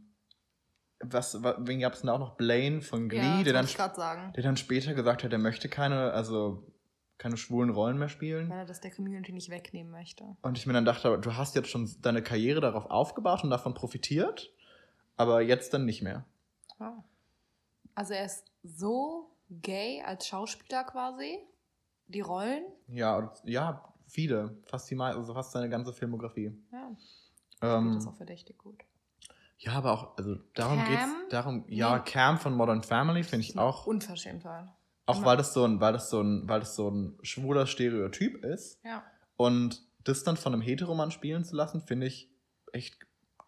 was, wa- wen gab es denn auch noch? Blaine von Glee, Ja, der, dann, der dann später gesagt hat, er möchte keine, also keine schwulen Rollen mehr spielen. Weil er das der Community nicht wegnehmen möchte. Und ich mir dann dachte, du hast jetzt schon deine Karriere darauf aufgebaut und davon profitiert, aber jetzt dann nicht mehr. Wow. Also er ist so gay als Schauspieler quasi. Die Rollen. Ja, ja, viele, fast die also fast seine ganze Filmografie. Ja, Ähm, das ist auch verdächtig gut. ja, aber auch, also darum Cam? geht's, darum, ja, Nee. Cam von Modern Family finde ich auch, Unverschämtheit. auch weil das so ein, weil das so ein, weil das so ein schwuler Stereotyp ist Ja. und das dann von einem Heteromann spielen zu lassen, finde ich echt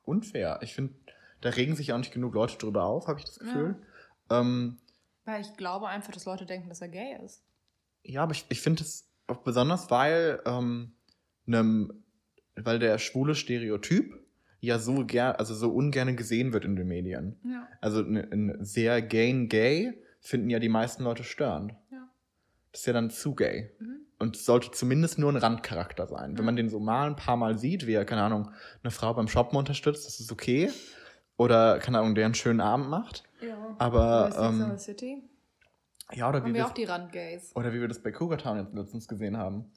unfair. Ich finde, da regen sich auch nicht genug Leute drüber auf, habe ich das Gefühl. Ähm, Weil ich glaube einfach, dass Leute denken, dass er gay ist. Ja, aber ich, ich finde es auch besonders, weil, ähm, nem, weil der schwule Stereotyp ja so ger also so ungern gesehen wird in den Medien. Ja. Also ein sehr gayen gay finden ja die meisten Leute störend. Ja. Das ist ja dann zu gay. Mhm. Und sollte zumindest nur ein Randcharakter sein. Wenn man den so mal ein paar Mal sieht, wie er, keine Ahnung, eine Frau beim Shoppen unterstützt, das ist okay. Oder, keine Ahnung, der einen schönen Abend macht. Ja. Aber, ähm, City Ja, oder wie haben wir wir auch die Randgays. oder wie wir das bei Cougar Town jetzt letztens gesehen haben.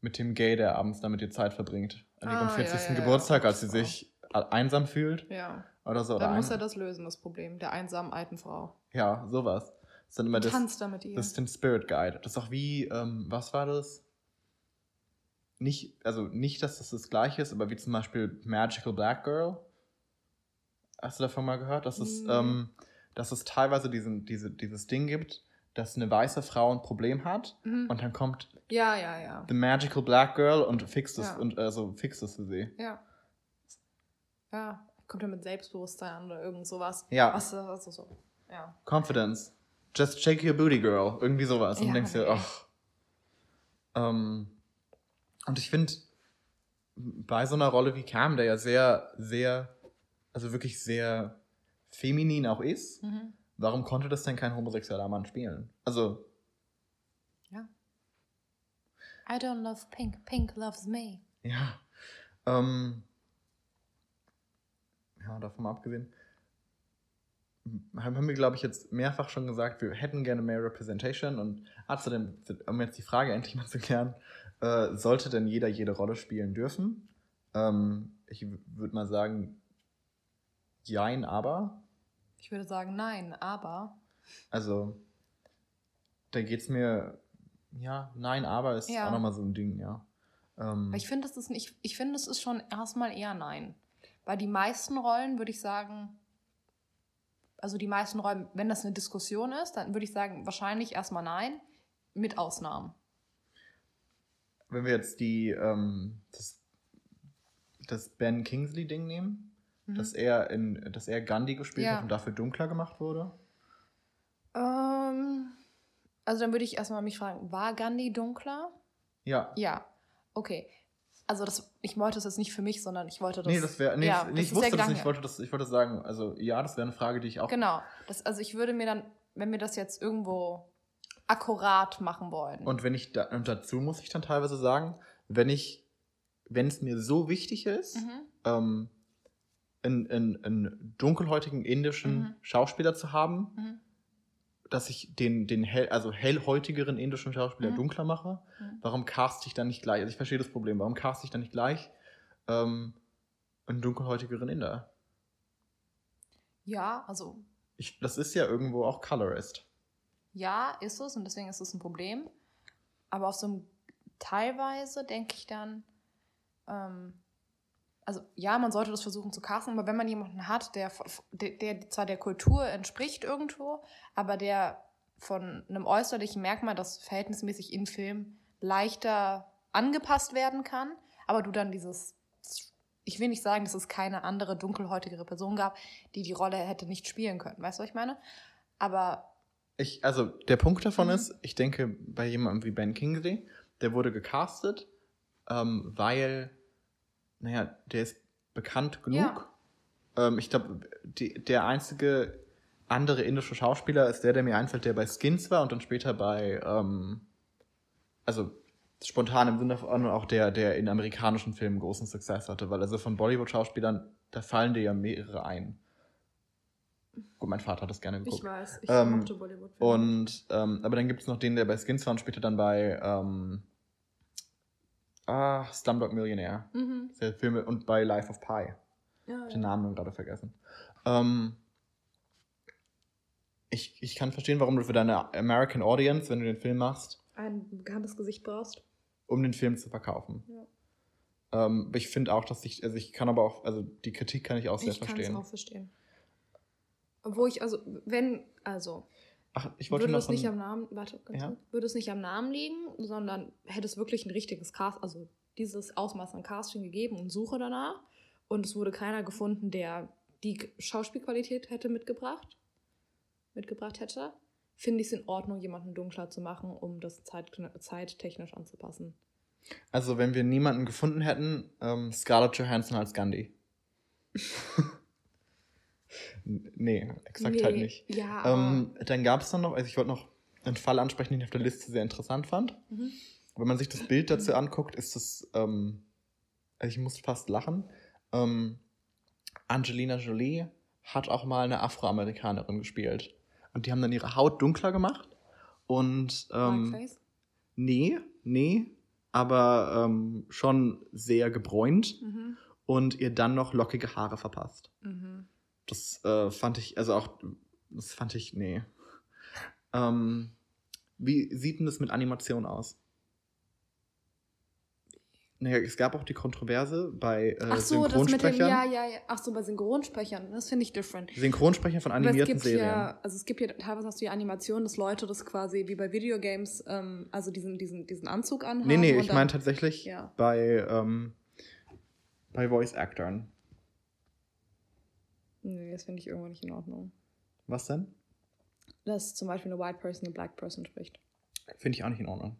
Mit dem Gay, der abends damit ihr Zeit verbringt. An ihrem Ah, 40. ja, ja. Geburtstag, als sie Oh. sich einsam fühlt. Ja. Oder so. Dann Oder muss er das lösen, das Problem der einsamen alten Frau. ja, sowas. Das ist dann immer das, Tanzt da mit ihr. das ist den Spirit Guide. Das ist auch wie, ähm, was war das? Nicht, also nicht, dass das das gleiche ist, aber wie zum Beispiel Magical Black Girl. Hast du davon mal gehört? Dass es, Nee. ähm, dass es teilweise diesen, diese, dieses Ding gibt, dass eine weiße Frau ein Problem hat Mhm. und dann kommt Ja, ja, ja. The Magical Black Girl und fixt es Ja. und also fixt es für sie. Ja. Ja. Kommt er mit Selbstbewusstsein an oder irgend sowas. Ja. Was, also so. Ja. Confidence. Just shake your booty, girl. Irgendwie sowas. Und Ja, du denkst dir, ach. Ähm, und ich finde, bei so einer Rolle wie Cam, der ja sehr, sehr, also wirklich sehr feminin auch ist, Mhm. Warum konnte das denn kein homosexueller Mann spielen? Also, I don't love pink, pink loves me. ja. Ähm, ja, davon mal abgesehen. Haben haben wir, glaube ich, jetzt mehrfach schon gesagt, wir hätten gerne mehr Representation und außerdem, um jetzt die Frage endlich mal zu klären, äh, sollte denn jeder jede Rolle spielen dürfen? Ähm, ich würde mal sagen, jein, aber. Ich würde sagen, nein, aber. Also, da geht's mir, ja, nein, aber ist Ja. auch nochmal so ein Ding, ja. Ähm, Weil ich finde, das ist ich finde, es ist schon erstmal eher nein. Bei die meisten Rollen würde ich sagen, also die meisten Rollen, wenn das eine Diskussion ist, dann würde ich sagen, wahrscheinlich erstmal nein, mit Ausnahmen. wenn wir jetzt die, ähm, das, das Ben Kingsley-Ding nehmen, Mhm. dass er in, dass er Gandhi gespielt Ja. hat und dafür dunkler gemacht wurde. Ähm, also dann würde ich erstmal mich fragen, war Gandhi dunkler? Ja. Ja, okay. Also das, ich wollte es jetzt nicht für mich, sondern ich wollte das. nee, das wäre, nee, ja, nee das ich wusste das nicht, ich wollte das, ich wollte sagen, also ja, das wäre eine Frage, die ich auch. Genau. Das, also ich würde mir dann, wenn wir das jetzt irgendwo akkurat machen wollen. Und wenn ich da, und dazu muss ich dann teilweise sagen, wenn ich, wenn es mir so wichtig ist, mhm. ähm, einen, einen, einen dunkelhäutigen indischen Mhm. Schauspieler zu haben, Mhm. dass ich den, den hell, also hellhäutigeren indischen Schauspieler Mhm. dunkler mache, Mhm. warum cast ich dann nicht gleich? Also ich verstehe das Problem, warum cast ich dann nicht gleich ähm, einen dunkelhäutigeren Inder? Ja, also Ich, das ist ja irgendwo auch Colorist. ja, ist es und deswegen ist es ein Problem. Aber auf so einem teilweise denke ich dann, ähm, also ja, man sollte das versuchen zu casten, aber wenn man jemanden hat, der, der, zwar der Kultur entspricht irgendwo, aber der von einem äußerlichen Merkmal, das verhältnismäßig im Film leichter angepasst werden kann, aber du dann dieses, ich will nicht sagen, dass es keine andere dunkelhäutigere Person gab, die die Rolle hätte nicht spielen können. Weißt du, was ich meine? Aber Ich, also der Punkt davon Mhm. ist, ich denke, bei jemandem wie Ben Kingsley, der wurde gecastet, ähm, weil, naja, der ist bekannt genug. Ähm, ich glaube, der einzige andere indische Schauspieler ist der, der mir einfällt, der bei Skins war und dann später bei, ähm, also spontan im Sinne von auch der, der in amerikanischen Filmen großen Success hatte, weil also von Bollywood-Schauspielern, da fallen dir ja mehrere ein. Gut, mein Vater hat das gerne geguckt. Ich weiß, ich Ähm, mochte Bollywood. Und, ähm, aber dann gibt es noch den, der bei Skins war und später dann bei ähm, ah, Slumdog Millionaire. Mhm. Der Film und bei Life of Pi. Ja, Ich den Namen gerade vergessen. Ähm, ich, ich kann verstehen, warum du für deine American Audience, wenn du den Film machst, Ein bekanntes Gesicht brauchst. um den Film zu verkaufen. Ja. Ähm, ich finde auch, dass ich, also ich kann aber auch, also die Kritik kann ich auch sehr Ich kann es verstehen. auch verstehen. Obwohl ich, also, wenn, also, Ach, ich wollte würde noch es nicht am Namen, warte, Ja. würde es nicht am Namen liegen, sondern hätte es wirklich ein richtiges Cast, also dieses Ausmaß an Casting gegeben und Suche danach und es wurde keiner gefunden, der die Schauspielqualität hätte mitgebracht, mitgebracht hätte, finde ich es in Ordnung, jemanden dunkler zu machen, um das zeit, zeittechnisch anzupassen. also wenn wir niemanden gefunden hätten, ähm, Scarlett Johansson als Gandhi. Nee, exakt halt Nee, nicht. Ja, Ähm, dann gab es dann noch, also ich wollte noch einen Fall ansprechen, den ich auf der Liste sehr interessant fand. mhm. Wenn man sich das Bild dazu anguckt, ist es, ähm, also ich muss fast lachen. Ähm, Angelina Jolie hat auch mal eine Afroamerikanerin gespielt. Und die haben dann ihre Haut dunkler gemacht. Und ähm, Blackface? nee, nee, aber ähm, schon sehr gebräunt Mhm. und ihr dann noch lockige Haare verpasst. Mhm. Das äh, fand ich, also auch, das fand ich, nee. Ähm, wie sieht denn das mit Animation aus? Naja, es gab auch die Kontroverse bei äh, Ach so, das mit dem, Synchronsprechern. ja, ja, ja. Ach so, bei Synchronsprechern, das finde ich different. Synchronsprecher von animierten gibt Serien. ja, also es gibt ja teilweise hast du ja Animationen, dass Leute das quasi wie bei Videogames, ähm, also diesen, diesen, diesen Anzug anhaben. nee, nee, ich meine tatsächlich Ja. bei, ähm, bei Voice-Actern. Nee, das finde ich irgendwo nicht in Ordnung. Was denn? Dass zum Beispiel eine White Person eine Black Person spricht. Finde ich auch nicht in Ordnung.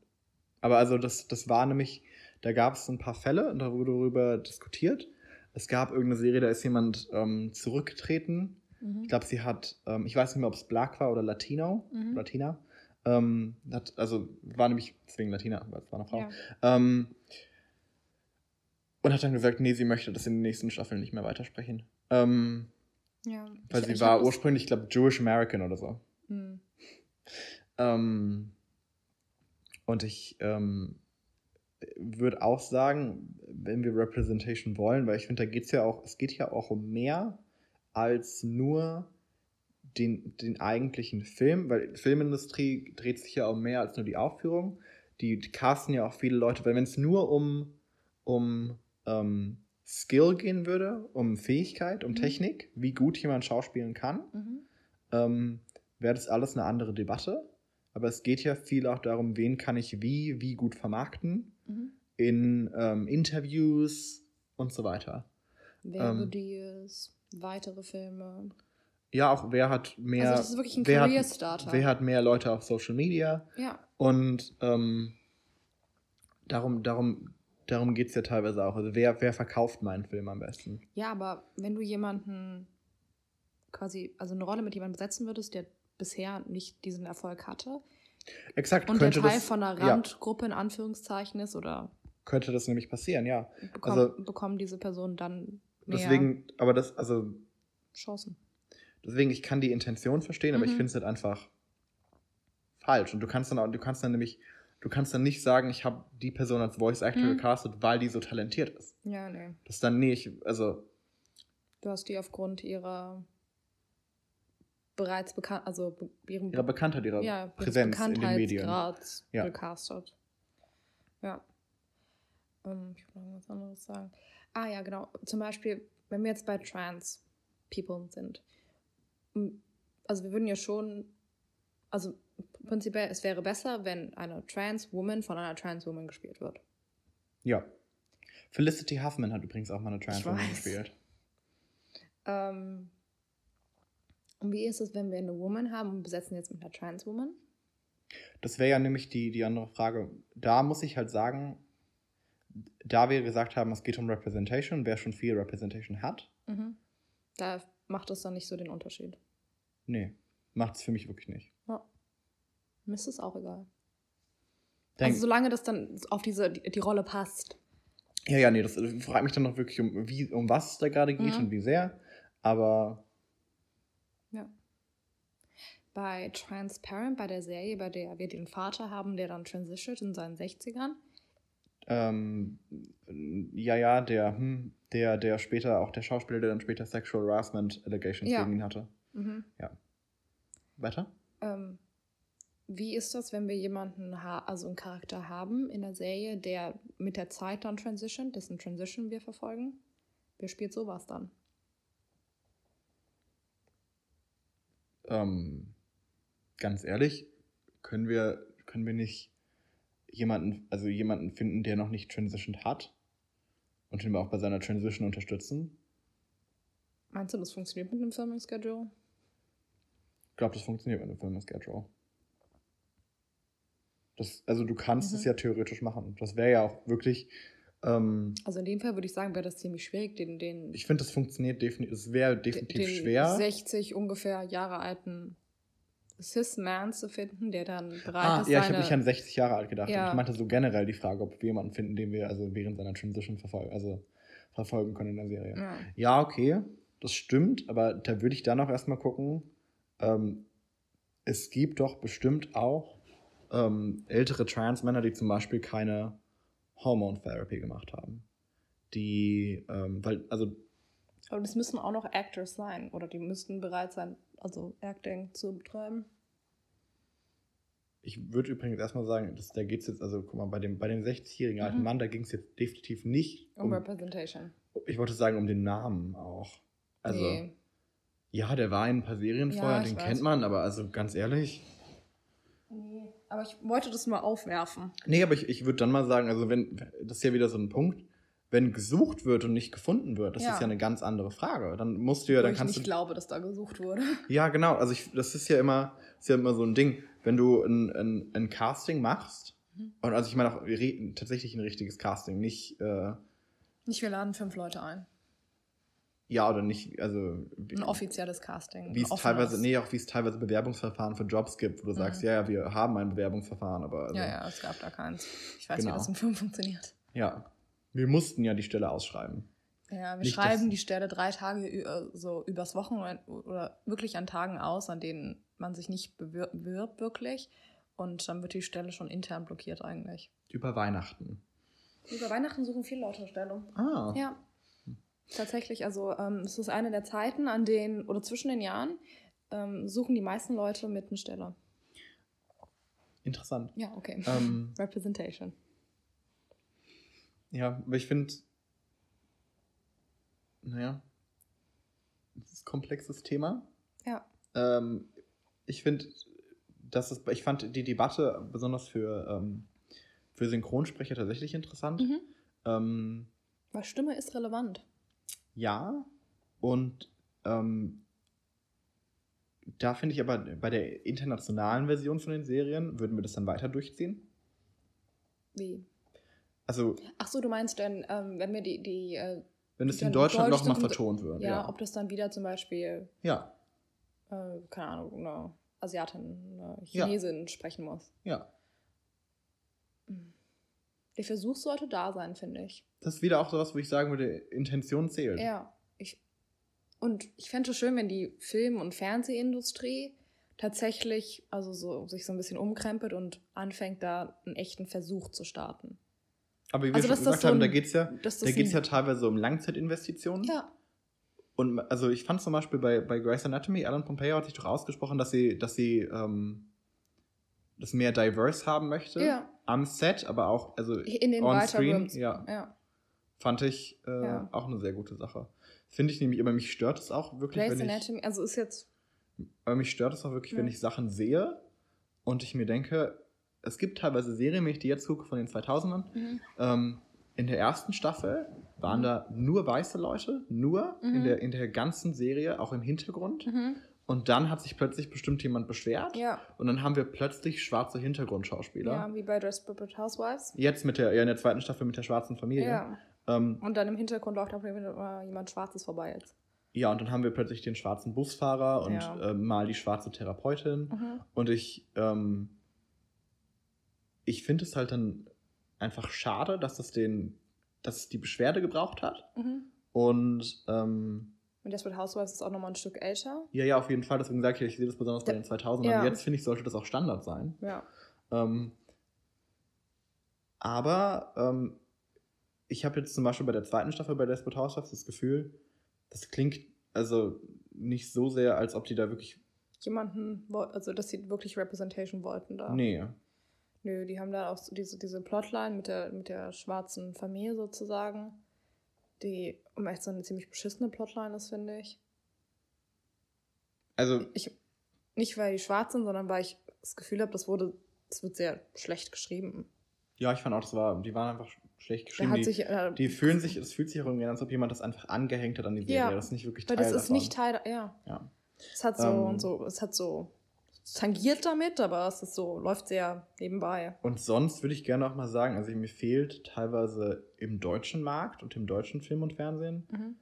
Aber also das, das war nämlich, da gab es ein paar Fälle und da wurde darüber diskutiert. Es gab irgendeine Serie, da ist jemand ähm, zurückgetreten. Mhm. Ich glaube, sie hat, ähm, ich weiß nicht mehr, ob es Black war oder Latino, Mhm. Latina. Ähm, hat, also war nämlich deswegen Latina, weil es war eine Frau. Ja. Ähm, und hat dann gesagt, nee, sie möchte das in den nächsten Staffeln nicht mehr weitersprechen. Ähm, ja. weil Ich- sie ich war ursprünglich, ich glaube, Jewish American oder so. Mhm. Ähm, und ich ähm, würde auch sagen, wenn wir Representation wollen, weil ich finde, da geht es ja auch, es geht ja auch um mehr als nur den, den eigentlichen Film, weil die Filmindustrie dreht sich ja um mehr als nur die Aufführung. Die, die casten ja auch viele Leute, weil wenn es nur um, um ähm, Skill gehen würde, um Fähigkeit, um Mhm. Technik, wie gut jemand schauspielen kann, Mhm. ähm, wäre das alles eine andere Debatte. Aber es geht ja viel auch darum, wen kann ich wie, wie gut vermarkten Mhm. in ähm, Interviews und so weiter. Werbedeals, weitere Filme. Ja, auch wer hat mehr, also das ist wirklich ein wer, Career hat, Starter. wer hat mehr Leute auf Social Media ja. und ähm, darum, darum, darum geht es ja teilweise auch. Also wer, wer verkauft meinen Film am besten? ja, aber wenn du jemanden quasi, also eine Rolle mit jemandem besetzen würdest, der bisher nicht diesen Erfolg hatte Exakt, und der Teil das, von einer ja, Randgruppe in Anführungszeichen ist oder könnte das nämlich passieren, ja. bekommen, Also- bekommen diese Personen dann Deswegen, aber das, also Chancen. Deswegen, ich kann die Intention verstehen, aber ich Mhm. finde es halt einfach falsch. Und du kannst dann auch, du kannst dann nämlich, du kannst dann nicht sagen, ich habe die Person als Voice Actor Mhm. gecastet, weil die so talentiert ist. Ja, nee. Das ist dann nicht, also, Du hast die aufgrund ihrer bereits bekannt, also ihrem ihrer Bekanntheit, ihrer ja, Präsenz in den Medien. Bekanntheitsgrads Ja. gecastet. Ja. Ähm, ich wollte noch was anderes sagen. Ah ja, genau. Zum Beispiel, wenn wir jetzt bei Trans People sind. Also wir würden ja schon, also prinzipiell, es wäre besser, wenn eine Trans Woman von einer Trans Woman gespielt wird. Ja. Felicity Huffman hat übrigens auch mal eine Trans Woman weiß. gespielt. Ähm, und wie ist es, wenn wir eine Woman haben und besetzen jetzt mit einer Trans Woman? Das wäre ja nämlich die, die andere Frage. Da muss ich halt sagen, da wir gesagt haben, es geht um Representation, wer schon viel Representation hat, Mhm. Da macht es dann nicht so den Unterschied. nee, macht es für mich wirklich nicht. Ja. Mir ist es auch egal. Denk, Also solange das dann auf diese, die, die Rolle passt. ja, ja, nee, das fragt mich dann noch wirklich, um, wie, um was es da gerade geht Mhm. und wie sehr. Aber Ja. Bei Transparent, bei der Serie, bei der wir den Vater haben, der dann transitioniert in seinen 60ern. ähm, ja, ja, der, hm, der, der später, auch der Schauspieler, der dann später Sexual Harassment Allegations Ja. gegen ihn hatte. Mhm. Weiter? Ähm, wie ist das, wenn wir jemanden, ha also einen Charakter haben in der Serie, der mit der Zeit dann transition, dessen Transition wir verfolgen? Wer spielt sowas dann? Ähm, ganz ehrlich, können wir, können wir nicht jemanden, also jemanden finden, der noch nicht transitioned hat und den wir auch bei seiner Transition unterstützen? Meinst du, das funktioniert mit einem Filming Schedule? Ich glaube, das funktioniert mit einem Film Schedule. Das, also du kannst Mhm. es ja theoretisch machen. Das wäre ja auch wirklich, ähm, Also in dem Fall würde ich sagen, wäre das ziemlich schwierig, den, den, ich finde, das funktioniert definitiv, es wäre definitiv den schwer. 60 ungefähr Jahre alten Cis-Man zu finden, der dann bereit Ah, ist, ja, ich seine... habe mich an 60 Jahre alt gedacht. Ja. Ich meinte so generell die Frage, ob wir jemanden finden, den wir also während seiner Transition verfolgen, also verfolgen können in der Serie. ja. Ja, okay, das stimmt, aber da würde ich dann auch erstmal gucken. Ähm, es gibt doch bestimmt auch ähm, ältere Trans-Männer, die zum Beispiel keine Hormone-Therapy gemacht haben. Die, ähm, weil, also, Aber das müssen auch noch Actors sein. Oder die müssten bereit sein, also Acting zu betreiben. ich würde übrigens erstmal sagen, dass, da geht es jetzt, also guck mal, bei dem, bei dem 60-jährigen alten Mhm. Mann, da ging es jetzt definitiv nicht Um, um, Representation. ich wollte sagen, um den Namen auch. Also, nee. ja, der war in ein paar Serien vorher, den weiß. kennt man, aber also ganz ehrlich. Aber ich wollte das nur aufwerfen. Nee, aber ich, ich würde dann mal sagen, also wenn, das ist ja wieder so ein Punkt, wenn gesucht wird und nicht gefunden wird, das Ja. ist ja eine ganz andere Frage. Dann musst du ja, Wo dann ich kannst nicht du. glaube, dass da gesucht wurde. Ja, genau. Also ich, das ist ja immer, ist ja immer so ein Ding. Wenn du ein, ein, ein Casting machst, Mhm. und also ich meine auch tatsächlich ein richtiges Casting, nicht äh, Nicht, wir laden fünf Leute ein. Ja oder nicht, also wie, Ein offizielles Casting. wie es teilweise, nee, auch wie es teilweise Bewerbungsverfahren für Jobs gibt, wo du Mhm. sagst, ja, ja, wir haben ein Bewerbungsverfahren, aber also, Ja, ja, es gab da keins. Ich weiß, Genau. wie das im Film funktioniert. ja. Wir mussten ja die Stelle ausschreiben. Ja, wir Nicht, schreiben die Stelle drei Tage äh, so übers Wochenende oder wirklich an Tagen aus, an denen man sich nicht bewir- bewirbt wirklich. Und dann wird die Stelle schon intern blockiert eigentlich. Über Weihnachten. Über Weihnachten suchen viele Leute Stelle. Ah. Ja. Tatsächlich, also ähm, es ist eine der Zeiten, an denen, oder zwischen den Jahren, ähm, suchen die meisten Leute mit einer Stelle. Interessant. Ja, okay. Ähm, Representation. Ja, aber ich finde, naja, das ist ein komplexes Thema. Ja. Ähm, ich finde, dass es, ich fand die Debatte besonders für, ähm, für Synchronsprecher tatsächlich interessant. Mhm. Ähm, Weil Stimme ist relevant. Ja, und ähm, da finde ich aber bei der internationalen Version von den Serien würden wir das dann weiter durchziehen. Wie? Also, Ach so, du meinst denn, ähm, wenn wir die, die äh, wenn es in Deutschland Deutsch nochmal vertont wird. ja, Ja, ob das dann wieder zum Beispiel, ja, äh, keine Ahnung, eine Asiatin, eine Ja. Chinesin sprechen muss. ja. Der Versuch sollte da sein, finde ich. Das ist wieder auch sowas, wo ich sagen würde, Intention zählt. Ja, ich. Und ich fände es schön, wenn die Film- und Fernsehindustrie tatsächlich, also so, sich so ein bisschen umkrempelt und anfängt, da einen echten Versuch zu starten. Aber wie wir Also, schon gesagt so haben, da ein- geht es ja, da geht's ja teilweise um Langzeitinvestitionen. Ja, Und also ich fand zum Beispiel bei, bei Grey's Anatomy, Alan Pompeo hat sich doch ausgesprochen, dass sie, dass sie ähm, das mehr diverse haben möchte. Ja. Am Set, aber auch, also in den on screen, Rooms. ja, ja. fand ich äh, Ja. auch eine sehr gute Sache. Finde ich nämlich, aber mich stört es auch wirklich, Grey's wenn ich, Anatomy, also ist jetzt. aber mich stört es auch wirklich, wenn Ja. ich Sachen sehe und ich mir denke, es gibt teilweise Serien, wenn ich die jetzt gucke von den 2000ern, Mhm. Ähm, in der ersten Staffel waren Mhm. da nur weiße Leute, nur in, Mhm. der, in der ganzen Serie, auch im Hintergrund. Und dann hat sich plötzlich bestimmt jemand beschwert. Ja. Und dann haben wir plötzlich schwarze Hintergrundschauspieler. ja, wie bei Desperate Housewives. Jetzt mit der, ja, in der zweiten Staffel mit der schwarzen Familie. Ja. Ähm, Und dann im Hintergrund läuft auch immer jemand Schwarzes vorbei jetzt. ja, und dann haben wir plötzlich den schwarzen Busfahrer und Ja. äh, mal die schwarze Therapeutin. Mhm. Und ich, ähm, ich finde es halt dann einfach schade, dass das den, dass es die Beschwerde gebraucht hat. Mhm. Und ähm, Und Desperate Housewives ist auch nochmal ein Stück älter. ja, ja, auf jeden Fall. Deswegen sage ich, ich sehe das besonders bei den 2000ern. ja. Jetzt finde ich, sollte das auch Standard sein. Ja. Ähm, aber ähm, ich habe jetzt zum Beispiel bei der zweiten Staffel bei Desperate Housewives das Gefühl, das klingt also nicht so sehr, als ob die da wirklich. Jemanden, also dass sie wirklich Representation wollten da. Nee. Nö, die haben da auch so diese, diese Plotline mit der, mit der schwarzen Familie sozusagen, die, um echt so eine ziemlich beschissene Plotline ist, finde ich. Also, ich. Nicht, weil die schwarz sind, sondern weil ich das Gefühl habe, das wurde, das wird sehr schlecht geschrieben. ja, ich fand auch, das war, die waren einfach schlecht geschrieben. Die, sich, äh, die fühlen sich, es fühlt sich auch irgendwie an, als ob jemand das einfach angehängt hat an die Serie. Ja, das ist nicht wirklich weil Teil das ist davon. nicht Teil, ja. Ja. Es hat so Ähm, und so, es hat so tangiert damit, aber es ist so, läuft sehr nebenbei. Und sonst würde ich gerne auch mal sagen, also mir fehlt teilweise im deutschen Markt und im deutschen Film und Fernsehen, Mhm.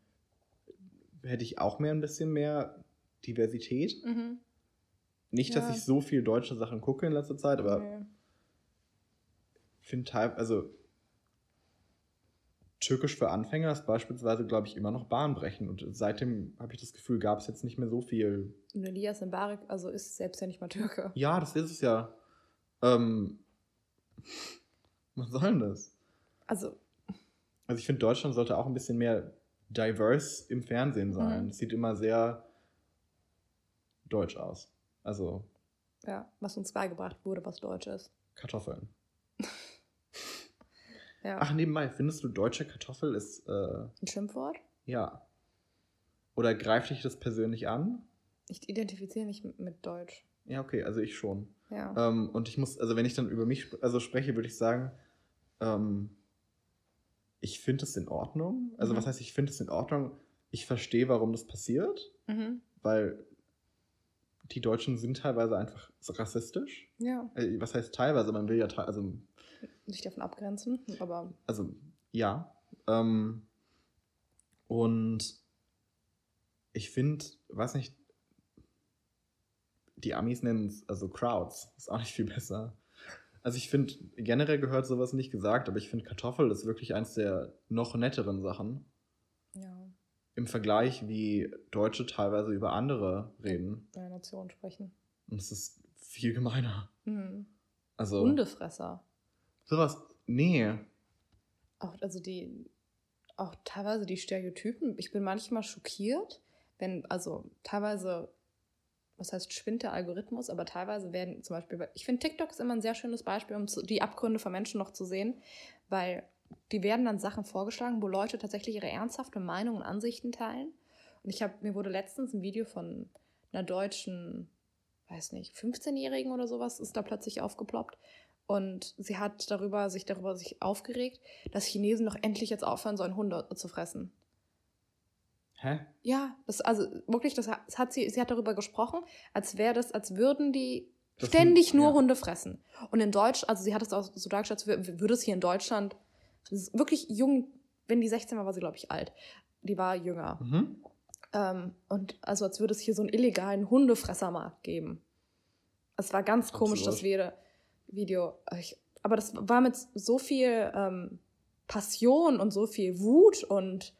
hätte ich auch mehr ein bisschen mehr Diversität. Mhm. Nicht, dass Ja. ich so viel deutsche Sachen gucke in letzter Zeit, aber ich finde teilweise, also Türkisch für Anfänger ist beispielsweise, glaube ich, immer noch bahnbrechend. Und seitdem habe ich das Gefühl, gab es jetzt nicht mehr so viel. Und Elias Mbarek, also ist selbst ja nicht mal Türke. Ja, das ist es ja. Ähm, was soll denn das? Also, Also ich finde, Deutschland sollte auch ein bisschen mehr diverse im Fernsehen sein. Mhm. Es sieht immer sehr deutsch aus. Also ja, was uns beigebracht wurde, was Deutsch ist. Kartoffeln. Ja. Ach, nebenbei, findest du deutsche Kartoffel ist, äh, Ein Schimpfwort? ja. Oder greift dich das persönlich an? Ich identifiziere mich mit, Deutsch. Ja, okay, also ich schon. Ja. Ähm, und ich muss, also wenn ich dann über mich also spreche, würde ich sagen, ähm, ich finde es in Ordnung. Also Mhm. was heißt, ich finde es in Ordnung? Ich verstehe, warum das passiert, Mhm. weil die Deutschen sind teilweise einfach rassistisch. Ja. Äh, was heißt teilweise? Man will ja, also, Sich davon abgrenzen, aber also ja. Ähm, und ich finde, weiß nicht, die Amis nennen es, also Crowds, ist auch nicht viel besser. Also ich finde, generell gehört sowas nicht gesagt, aber ich finde Kartoffel ist wirklich eins der noch netteren Sachen ja, im Vergleich, wie Deutsche teilweise über andere reden. der Nation sprechen. Und es ist viel gemeiner. Mhm. Also Hundefresser. Sowas, nee. Auch, also die, auch teilweise die Stereotypen. Ich bin manchmal schockiert, wenn, also teilweise, was heißt schwindet der Algorithmus, aber teilweise werden zum Beispiel, ich finde TikTok ist immer ein sehr schönes Beispiel, um zu, die Abgründe von Menschen noch zu sehen, weil die werden dann Sachen vorgeschlagen, wo Leute tatsächlich ihre ernsthafte Meinung und Ansichten teilen. Und ich habe, mir wurde letztens ein Video von einer deutschen, weiß nicht, 15-Jährigen oder sowas, ist da plötzlich aufgeploppt. Und sie hat darüber, sich darüber sich aufgeregt, dass Chinesen doch endlich jetzt aufhören sollen, Hunde zu fressen. Hä? Ja, das, also wirklich, das hat, sie, sie hat darüber gesprochen, als wäre das, als würden die Das ständig sind- nur ja. Hunde fressen. Und in Deutsch, also sie hat es auch so dargestellt, als wür- würde es hier in Deutschland, das ist wirklich jung, wenn die 16 war, war sie, glaube ich, alt. Die war jünger. Mhm. Ähm, und also als würde es hier so einen illegalen Hundefressermarkt geben. Es war ganz komisch, Absurd. das Vide- Video. Ich, aber das war mit so viel ähm, Passion und so viel Wut und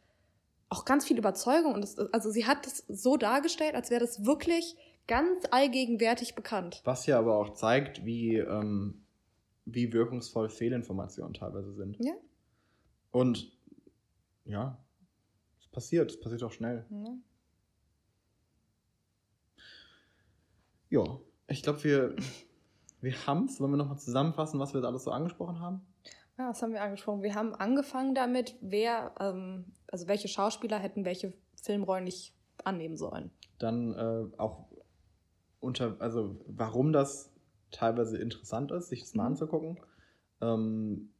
auch ganz viel Überzeugung. Und das, also sie hat es so dargestellt, als wäre das wirklich ganz allgegenwärtig bekannt. Was ja aber auch zeigt, wie, ähm, wie wirkungsvoll Fehlinformationen teilweise sind. Ja. Und ja, es passiert, es passiert auch schnell. Ja. Ja, ich glaube, wir, wir haben es. Wollen wir nochmal zusammenfassen, was wir jetzt alles so angesprochen haben? Ja, das haben wir angesprochen. Wir haben angefangen damit, wer, ähm, also welche Schauspieler hätten welche Filmrollen nicht annehmen sollen. Dann äh, auch unter, also warum das teilweise interessant ist, sich das mal Mhm. anzugucken. Ähm,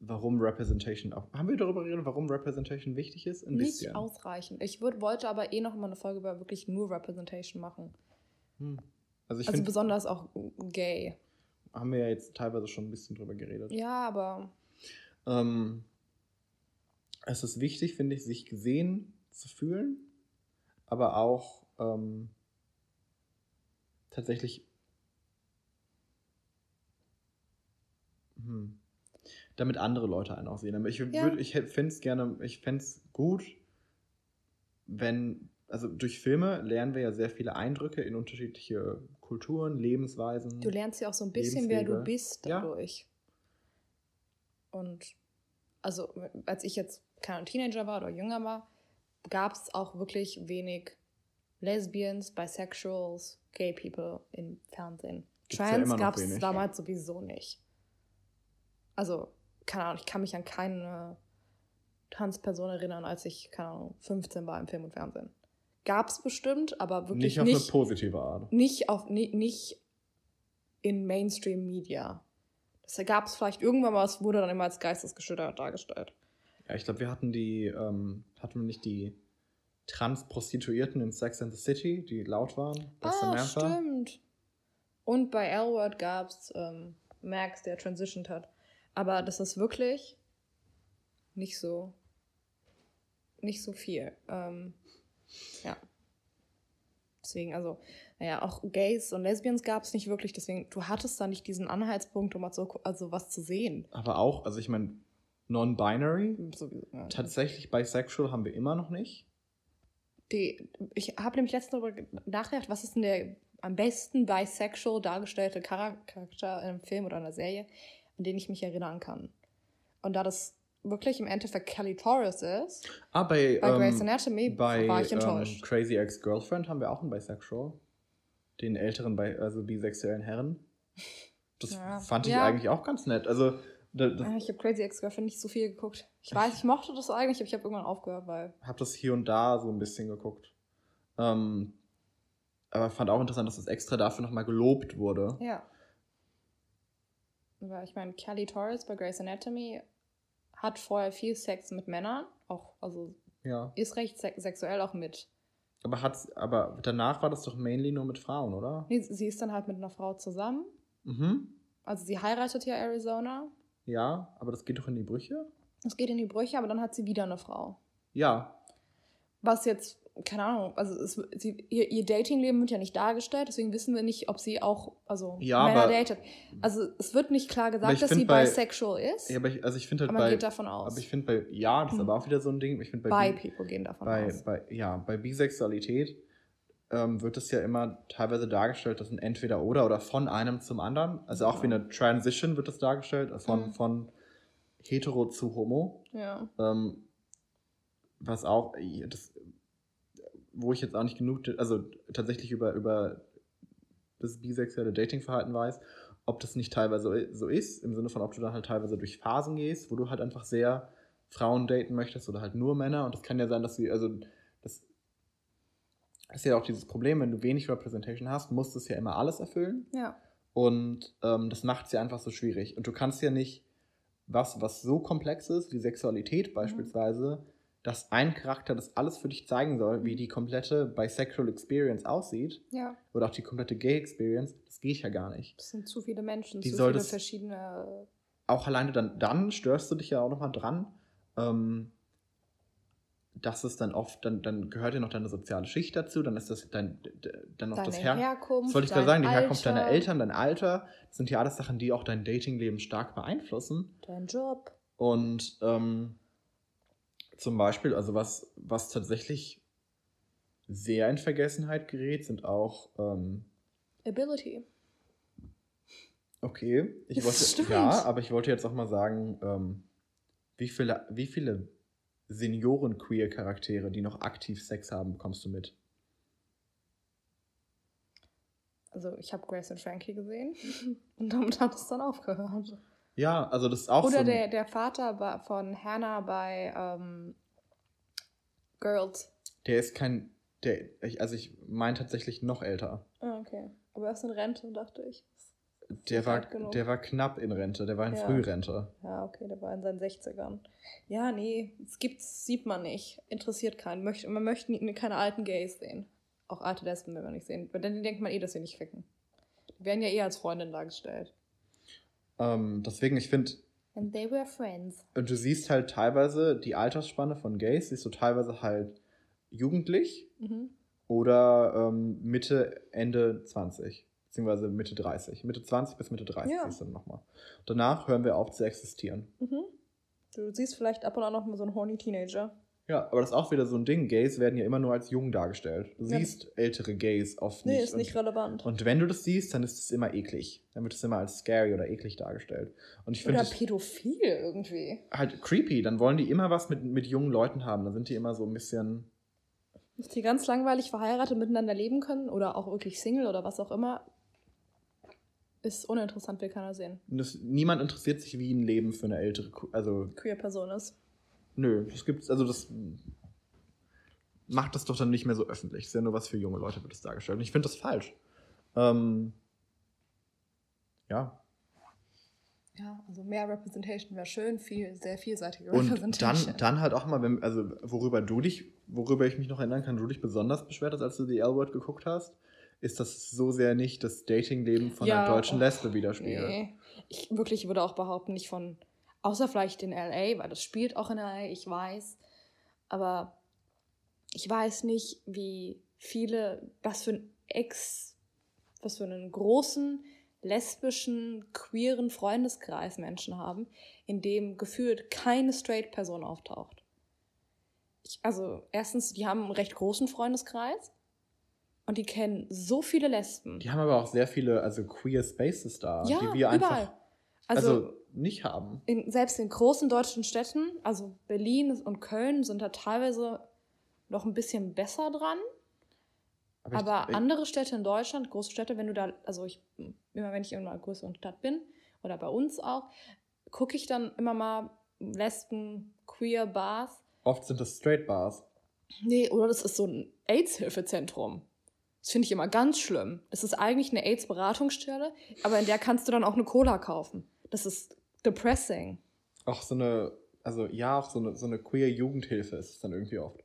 warum Representation auch. Haben wir darüber geredet, warum Representation wichtig ist? Ein Nicht bisschen. ausreichend. Ich würd, wollte aber eh noch mal eine Folge über wirklich nur Representation machen. Hm. Also ich also finde, besonders auch gay. haben wir ja jetzt teilweise schon ein bisschen drüber geredet. Ja, aber Ähm, es ist wichtig, finde ich, sich gesehen zu fühlen, aber auch ähm, tatsächlich Hm. Damit andere Leute einen auch sehen. Aber ich, Ja. würd- ich fände es gerne, ich fände es gut, wenn, also durch Filme lernen wir ja sehr viele Eindrücke in unterschiedliche Kulturen, Lebensweisen. Du lernst ja auch so ein bisschen, wer du bist Ja. dadurch. Und also, als ich jetzt kein Teenager war oder jünger war, gab es auch wirklich wenig Lesbians, Bisexuals, Gay People im Fernsehen. Ja Trans noch gab es damals sowieso nicht. Also, keine Ahnung, ich kann mich an keine Transperson erinnern, als ich, keine Ahnung, 15 war im Film und Fernsehen. Gab es bestimmt, aber wirklich nicht auf nicht eine positive Art. nicht auf ni- nicht in Mainstream Media. Das gab es vielleicht irgendwann mal, es wurde dann immer als geistesgeschüttert dargestellt. Ja, ich glaube, wir hatten die, ähm, hatten wir nicht die Trans-Prostituierten in Sex and the City, die laut waren? bei Ah, Samantha? stimmt. Und bei L-Word gab es ähm, Max, der transitioned hat. Aber das ist wirklich nicht so nicht so viel. Ähm, ja. Deswegen, also, naja, auch Gays und Lesbians gab es nicht wirklich, deswegen, du hattest da nicht diesen Anhaltspunkt, um mal so, also was zu sehen. Aber auch, also ich meine, non-binary, ja. tatsächlich bisexual haben wir immer noch nicht. Die, ich habe nämlich letztens darüber ge- nachgedacht, was ist denn der am besten bisexual dargestellte Chara- Charakter in einem Film oder einer Serie, an den ich mich erinnern kann. Und da das wirklich im Endeffekt Kelly Torres ist, Ah, bei, bei ähm, Grey's Anatomy bei war ich ähm, enttäuscht. Crazy Ex-Girlfriend haben wir auch einen Bisexual. Den älteren, also bisexuellen Herren. Das Ja. fand ich Ja. eigentlich auch ganz nett. Also, da, das, Ah, ich habe Crazy Ex-Girlfriend nicht so viel geguckt. Ich weiß, ich mochte das eigentlich, aber ich habe irgendwann aufgehört, weil. habe das hier und da so ein bisschen geguckt. Ähm, aber fand auch interessant, dass das extra dafür nochmal gelobt wurde. Ja. Weil ich meine, Kelly Torres bei Grey's Anatomy hat vorher viel Sex mit Männern, auch, also Ja. ist recht se sexuell auch mit. Aber, hat's, aber danach war das doch mainly nur mit Frauen, oder? Nee, sie ist dann halt mit einer Frau zusammen. Mhm. Also sie heiratet ja Arizona. Ja, aber das geht doch in die Brüche? Es geht in die Brüche, aber dann hat sie wieder eine Frau. Ja. Was jetzt, keine Ahnung, also es, sie, ihr, ihr Datingleben wird ja nicht dargestellt, deswegen wissen wir nicht, ob sie auch, also Ja, Männer aber- datet. Also es wird nicht klar gesagt, dass sie bei- bisexual ist, ja aber ich, also ich finde halt aber man bei. geht davon aus. aber ich finde bei. Ja, das ist Mhm. aber auch wieder so ein Ding. Ich finde bei, Bi- People gehen davon bei, aus. bei, ja, bei Bisexualität ähm, wird es ja immer teilweise dargestellt, dass ein entweder oder oder von einem zum anderen. Also auch Ja. wie eine Transition wird das dargestellt, also von, Mhm. von hetero zu homo. Ja. Ähm, was auch, das, wo ich jetzt auch nicht genug, also tatsächlich über, über das bisexuelle Datingverhalten weiß, ob das nicht teilweise so ist, im Sinne von, ob du dann halt teilweise durch Phasen gehst, wo du halt einfach sehr Frauen daten möchtest oder halt nur Männer. Und das kann ja sein, dass sie, also das ist ja auch dieses Problem, wenn du wenig Representation hast, musst du es ja immer alles erfüllen. Ja. Und ähm, das macht es ja einfach so schwierig. Und du kannst ja nicht was, was so komplex ist, wie Sexualität beispielsweise, dass ein Charakter das alles für dich zeigen soll, wie die komplette Bisexual Experience aussieht Ja. oder auch die komplette Gay Experience, das geht ja gar nicht. Das sind zu viele Menschen, Die zu viele das- verschiedene. Auch alleine dann, dann störst du dich ja auch nochmal dran, ähm, dass es dann oft, dann, dann gehört ja noch deine soziale Schicht dazu, dann ist das dein, dann noch Deine das Her Herkunft. Das wollte ich gerade sagen, die Herkunft deiner Alter, Eltern, dein Alter, das sind ja alles Sachen, die auch dein Datingleben stark beeinflussen. Dein Job. Und ähm, zum Beispiel, also was, was tatsächlich sehr in Vergessenheit gerät, sind auch, ähm, Ability. okay, ich wollte, ja, aber ich wollte jetzt auch mal sagen, ähm, wie viele, wie viele Senioren-Queer-Charaktere, die noch aktiv Sex haben, bekommst du mit? Also ich habe Grace und Frankie gesehen und damit hat es dann aufgehört. Ja, also das ist auch so Oder ein, der, der Vater von Hannah bei ähm, Girls. der ist kein, der, ich, also ich meine tatsächlich noch älter. Ah, okay. Aber er ist in Rente, dachte ich. Der war, der war knapp in Rente, der war in Ja. Frührente. Ja, okay, der war in seinen 60ern. Ja, nee, es gibt's, sieht man nicht. Interessiert keinen. Möchte, man möchte nie- keine alten Gays sehen. Auch alte Lesben will man nicht sehen. Weil dann denkt man eh, dass sie nicht ficken. Die werden ja eh als Freundin dargestellt. Ähm, deswegen, ich finde, And they were friends. du siehst halt teilweise die Altersspanne von Gays, siehst du teilweise halt jugendlich Mhm. oder ähm, Mitte, Ende 20. beziehungsweise Mitte 30. Mitte 20 bis Mitte 30 Ja. ist dann nochmal. Danach hören wir auf zu existieren. Mhm. Du siehst vielleicht ab und an noch mal so einen horny Teenager. Ja, aber das ist auch wieder so ein Ding. Gays werden ja immer nur als jung dargestellt. Du Ja. siehst ältere Gays oft Nee, nicht. ist nicht und, relevant. und wenn du das siehst, dann ist es immer eklig. Dann wird es immer als scary oder eklig dargestellt. Und ich finde Oder pädophil irgendwie. halt creepy. Dann wollen die immer was mit, mit jungen Leuten haben. Dann sind die immer so ein bisschen. Dass die ganz langweilig verheiratet miteinander leben können oder auch wirklich Single oder was auch immer, ist uninteressant, will keiner sehen. Das, niemand interessiert sich, wie ein Leben für eine ältere. Also, Queer Person ist. Nö, das gibt's. Also, das macht das doch dann nicht mehr so öffentlich. Ist ja nur was für junge Leute, wird es dargestellt. Und ich finde das falsch. Ähm, ja. Ja, also mehr Representation wäre schön, viel, sehr vielseitige Und Representation. dann, dann halt auch mal, wenn, also worüber du dich, worüber ich mich noch erinnern kann, du dich besonders beschwert hast, als du die L-Word geguckt hast, ist, dass es so sehr nicht das Datingleben von Ja, einer deutschen oh, Lesbe widerspiegelt. Nee. Ich wirklich würde auch behaupten, nicht von, außer vielleicht in LA, weil das spielt auch in LA, ich weiß. Aber ich weiß nicht, wie viele, was für ein Ex, was für einen großen lesbischen, queeren Freundeskreis Menschen haben, in dem gefühlt keine Straight-Person auftaucht. Ich, also erstens, die haben einen recht großen Freundeskreis und die kennen so viele Lesben. Die haben aber auch sehr viele, also queer Spaces da, ja, die wir überall. einfach also, Also, nicht haben. in, selbst in großen deutschen Städten, also Berlin und Köln, sind da teilweise noch ein bisschen besser dran. Aber, Aber ich, andere Städte in Deutschland, große Städte, wenn du da, also ich, immer wenn ich in einer größeren Stadt bin, oder bei uns auch, gucke ich dann immer mal Lesben, Queer Bars. oft sind das Straight Bars. Nee, oder das ist so ein AIDS-Hilfezentrum. Das finde ich immer ganz schlimm. Das ist eigentlich eine AIDS-Beratungsstelle, aber in der kannst du dann auch eine Cola kaufen. Das ist depressing. Auch so eine, also ja, auch so eine, so eine queer Jugendhilfe ist es dann irgendwie oft.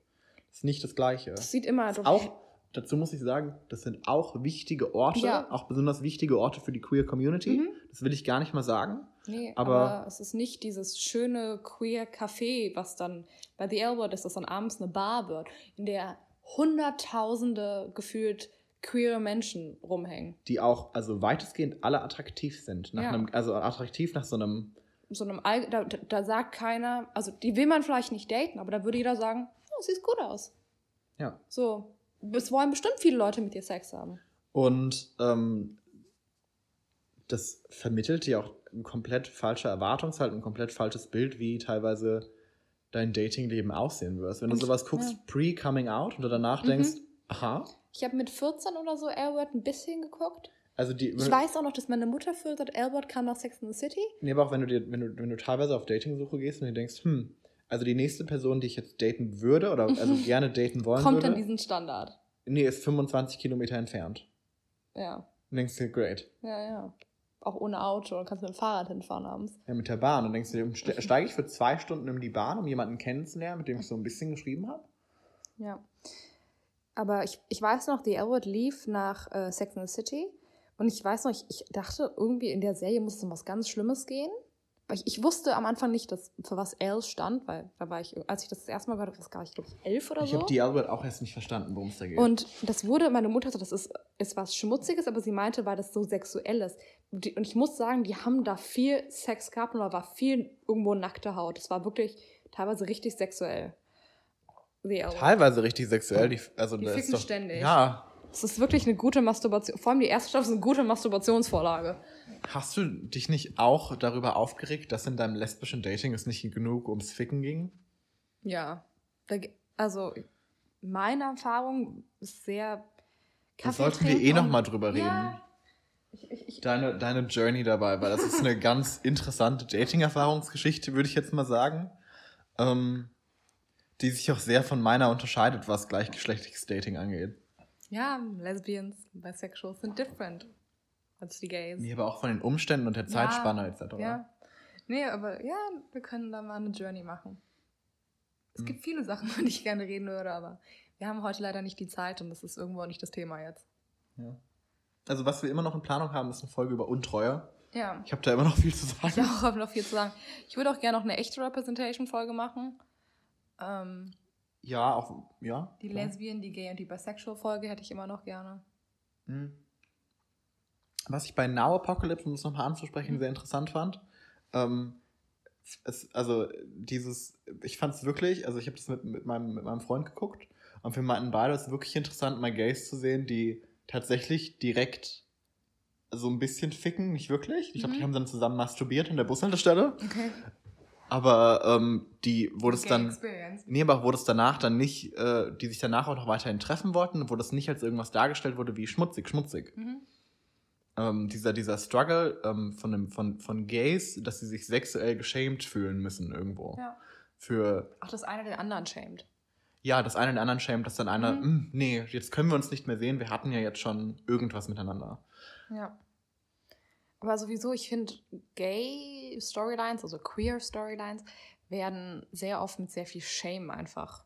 Das ist nicht das Gleiche. Das sieht immer Das ist auch, dazu muss ich sagen, das sind auch wichtige Orte, Ja. auch besonders wichtige Orte für die queer Community. Mhm. Das will ich gar nicht mal sagen. Nee, Aber- aber, es ist nicht dieses schöne queer Café, was dann bei The L-Word ist, das dann abends eine Bar wird, in der hunderttausende gefühlt queere Menschen rumhängen. Die auch, also weitestgehend alle attraktiv sind. Nach Ja. einem, also attraktiv nach so einem, So einem All da, da- sagt keiner, also die will man vielleicht nicht daten, aber da würde jeder sagen, oh, sieht gut aus. ja. So, es wollen bestimmt viele Leute mit dir Sex haben. Und ähm, das vermittelt dir auch eine komplett falsche Erwartungshaltung, ein komplett falsches Bild, wie teilweise dein Datingleben aussehen wird. Wenn du sowas guckst, ja. pre-coming out und du danach Mhm. denkst, aha, Ich habe mit 14 oder so L-Word ein bisschen geguckt. also die. Ich weiß auch noch, dass meine Mutter für hat, L-Word kam nach Sex in the City. Nee, aber auch wenn du dir, wenn du, wenn du teilweise auf Datingsuche gehst und dir denkst, hm, also die nächste Person, die ich jetzt daten würde oder also gerne daten wollen Kommt würde, an diesen Standard. nee, ist 25 Kilometer entfernt. Ja. Und denkst dir, great. Ja, ja. Auch ohne Auto. Dann kannst du mit dem Fahrrad hinfahren abends. Ja, mit der Bahn. Und denkst du dir, steige ich für zwei Stunden in die Bahn, um jemanden kennenzulernen, mit dem ich so ein bisschen geschrieben habe? Ja. Aber ich, ich weiß noch, The L-Word lief nach äh, Sex in the City. Und ich weiß noch, ich, ich dachte, irgendwie in der Serie muss es um was ganz Schlimmes gehen. Weil ich, ich wusste am Anfang nicht, dass, für was L stand, weil da war ich, als ich das, das erste Mal gehört habe, das war ich, glaube ich, elf oder Ich so. habe die Albert auch erst nicht verstanden, worum es da geht. Und das wurde, meine Mutter sagte, das ist, ist was Schmutziges, aber sie meinte, weil das so sexuell ist. Und die- und ich muss sagen, die haben da viel Sex gehabt und da war viel irgendwo nackte Haut. Das war wirklich teilweise richtig sexuell. The. Teilweise richtig sexuell. Die, also Die ficken doch, ständig. Ja. Es ist wirklich eine gute Masturbation. Vor allem die erste Staffel ist eine gute Masturbationsvorlage. Hast du dich nicht auch darüber aufgeregt, dass in deinem lesbischen Dating es nicht genug ums Ficken ging? Ja. Also, meine Erfahrung ist sehr. Da sollten wir eh trinken noch und- mal drüber reden. Ja. Ich, ich, ich, Deine, deine Journey dabei, weil das ist eine ganz interessante Dating-Erfahrungsgeschichte, würde ich jetzt mal sagen. Ähm, die sich auch sehr von meiner unterscheidet, was gleichgeschlechtliches Dating angeht. ja, Lesbians, Bisexuals sind different als die Gays. Nee, aber auch von den Umständen und der Zeitspanne etc. Ja. Nee, aber ja, wir können da mal eine Journey machen. Es Mhm. gibt viele Sachen, über die ich gerne reden würde, aber wir haben heute leider nicht die Zeit und das ist irgendwo auch nicht das Thema jetzt. Ja. Also was wir immer noch in Planung haben, ist eine Folge über Untreue. Ja. Ich habe da immer noch viel zu sagen. Ich auch habe noch viel zu sagen. Ich würde auch gerne noch eine echte Representation-Folge machen. Ähm, Ja, auch, ja. die klar. Lesbian, die Gay und die Bisexual-Folge hätte ich immer noch gerne. Mhm. was ich bei Now Apocalypse, um es nochmal anzusprechen, Mhm. sehr interessant fand, ähm, es, also dieses, ich fand es wirklich, also ich habe das mit, mit, meinem, mit meinem Freund geguckt und wir meinten beide, es ist wirklich interessant, mal Gays zu sehen, die tatsächlich direkt so ein bisschen ficken, nicht wirklich. Ich glaube, die Mhm. haben dann zusammen masturbiert an der Bushaltestelle, Okay. Aber ähm, die, das Gay dann, Experience. Nee, aber wo das danach dann nicht, äh, die sich danach auch noch weiterhin treffen wollten, wo das nicht als irgendwas dargestellt wurde wie schmutzig, schmutzig. Mhm. Ähm, dieser, dieser Struggle ähm, von, dem, von, von Gays, dass sie sich sexuell geschämt fühlen müssen irgendwo. Ja. Für, Auch das eine den anderen schämt. ja, das eine den anderen schämt, dass dann einer, Mhm. "Hm, nee, jetzt können wir uns nicht mehr sehen, wir hatten ja jetzt schon irgendwas miteinander. Ja. Aber sowieso, ich finde, gay Storylines, also queer Storylines, werden sehr oft mit sehr viel Shame einfach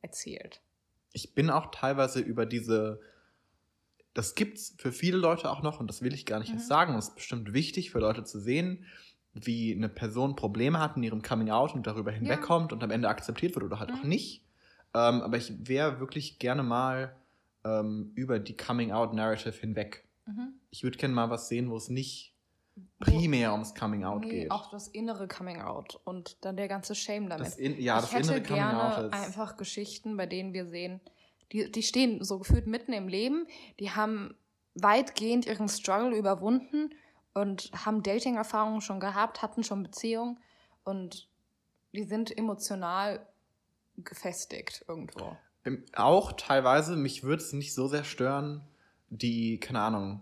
erzählt. Ich bin auch teilweise über diese, das gibt's für viele Leute auch noch und das will ich gar nicht Mhm. erst sagen. Und es ist bestimmt wichtig für Leute zu sehen, wie eine Person Probleme hat in ihrem Coming Out und darüber hinwegkommt und am Ende akzeptiert wird oder halt auch Mhm. nicht. Ähm, aber ich wäre wirklich gerne mal ähm, über die Coming Out Narrative hinweg. Mhm. Ich würde gerne mal was sehen, wo es nicht primär ums Coming Out nee, geht. Auch das innere Coming Out und dann der ganze Shame damit. Das in, ja, ich das hätte innere Coming gerne Out ist. einfach Geschichten, bei denen wir sehen, die, die stehen so gefühlt mitten im Leben, die haben weitgehend ihren Struggle überwunden und haben Dating-Erfahrungen schon gehabt, hatten schon Beziehungen und die sind emotional gefestigt irgendwo. Ähm, Auch teilweise, mich würde es nicht so sehr stören, die, keine Ahnung,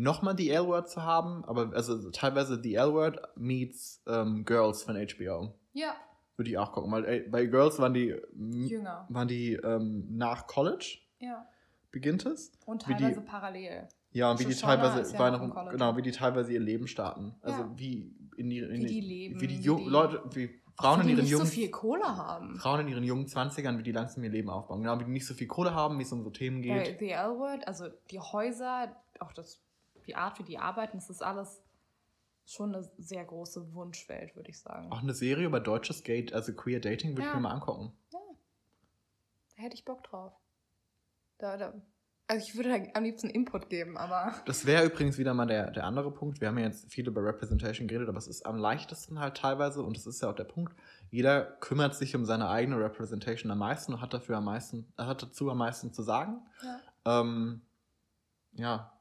nochmal die L-Word zu haben, aber also teilweise die L-Word meets ähm, Girls von HBO. Ja, Würde ich auch gucken, weil ey, bei Girls waren die, jünger. waren die ähm, nach College, Ja. beginnt es. Und Wie die- teilweise parallel. Ja, und wie die teilweise, ja noch genau, wie die teilweise ihr Leben starten. Also Ja. wie in die, in Wie die leben, wie die, wie die- Leute, wie Frauen in ihren jungen so viel Kohle haben. Frauen in ihren jungen 20ern, wie die langsam ihr Leben aufbauen. Genau, wie die nicht so viel Kohle haben, wie es um so Themen Bei geht. The L-Word, also die Häuser, auch das, die Art, wie die arbeiten, das ist alles schon eine sehr große Wunschwelt, würde ich sagen. Auch eine Serie über deutsches Gate, also Queer Dating, würde ich Ja. mir mal angucken. Da hätte ich Bock drauf. Da, da, also ich würde da am liebsten Input geben, aber Das wäre übrigens wieder mal der, der andere Punkt. Wir haben ja jetzt viel über Representation geredet, aber es ist am leichtesten halt teilweise, und das ist ja auch der Punkt, jeder kümmert sich um seine eigene Representation am meisten und hat dafür am meisten, hat dazu am meisten zu sagen. ja. Ähm, ja.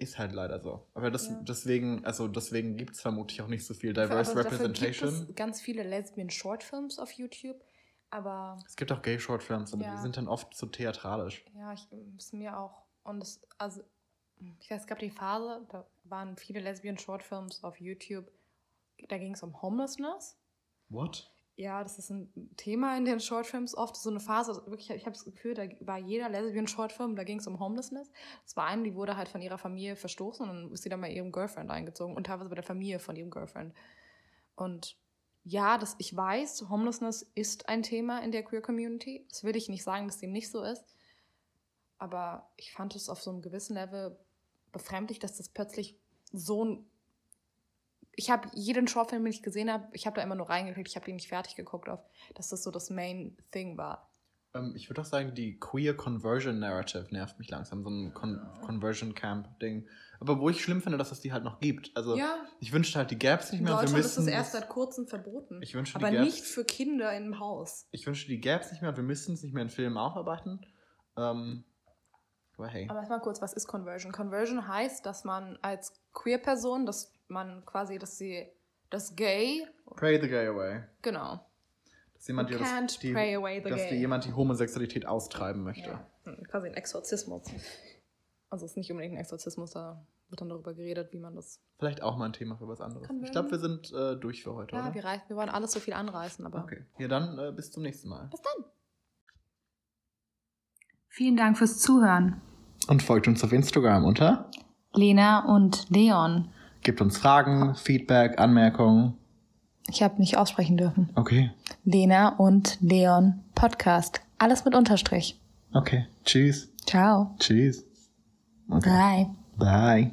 Ist halt leider so. Aber das, Ja. deswegen, also deswegen gibt es vermutlich auch nicht so viel Aber Diverse dafür gibt Representation. es ganz viele Lesbian Shortfilms auf YouTube, aber Es gibt auch Gay Shortfilms, aber Ja. die sind dann oft zu theatralisch. ja, ich ist mir auch und es also ich weiß, es gab die Phase, da waren viele Lesbian Shortfilms auf YouTube. Da ging es um Homelessness. What? Ja, das ist ein Thema in den Shortfilms oft. So eine Phase, wirklich, ich habe das Gefühl, da war jeder Lesbian Shortfilm, da ging es um Homelessness. Es war eine, die wurde halt von ihrer Familie verstoßen und dann ist sie dann bei ihrem Girlfriend eingezogen und teilweise bei der Familie von ihrem Girlfriend. Und ja, das, ich weiß, Homelessness ist ein Thema in der Queer Community. Das will ich nicht sagen, dass dem nicht so ist. Aber ich fand es auf so einem gewissen Level befremdlich, dass das plötzlich so ein ich habe jeden Shortfilm, den ich gesehen habe, ich habe da immer nur reingeklickt, ich habe den nicht fertig geguckt, auf, dass das so das Main Thing war. Ähm, ich würde auch sagen, die Queer Conversion Narrative nervt mich langsam. So ein Con Conversion Camp-Ding. Aber wo ich schlimm finde, dass es die halt noch gibt. Also ja, ich wünschte halt, die gäbe es nicht in mehr. und wir Deutschland ist das erst seit kurzem verboten. Ich wünschte, aber nicht für Kinder im Haus. Ich wünschte, die gäbe es nicht mehr wir müssten es nicht mehr in Filmen aufarbeiten. Ähm, aber hey. Aber erstmal kurz, was ist Conversion? Conversion heißt, dass man als Queer-Person, dass man quasi, dass sie das Gay, Pray the gay away. genau, Dass jemand You dir das, die, dass dir jemand die Homosexualität austreiben möchte. ja, hm, quasi ein Exorzismus. Also es ist nicht unbedingt ein Exorzismus, da wird dann darüber geredet, wie man das. Vielleicht auch mal ein Thema für was anderes. Ich glaube, wir sind äh, durch für heute, Ja, oder? wir, reißen, wir wollen alles so viel anreißen, aber. Okay. Ja, dann äh, bis zum nächsten Mal. Bis dann. Vielen Dank fürs Zuhören. Und folgt uns auf Instagram unter. Lena und Leon. Gebt uns Fragen, Feedback, Anmerkungen. Ich habe nicht aussprechen dürfen. Okay. Lena und Leon Podcast. Alles mit Unterstrich. Okay. Tschüss. Ciao. Tschüss. Okay. Bye. Bye.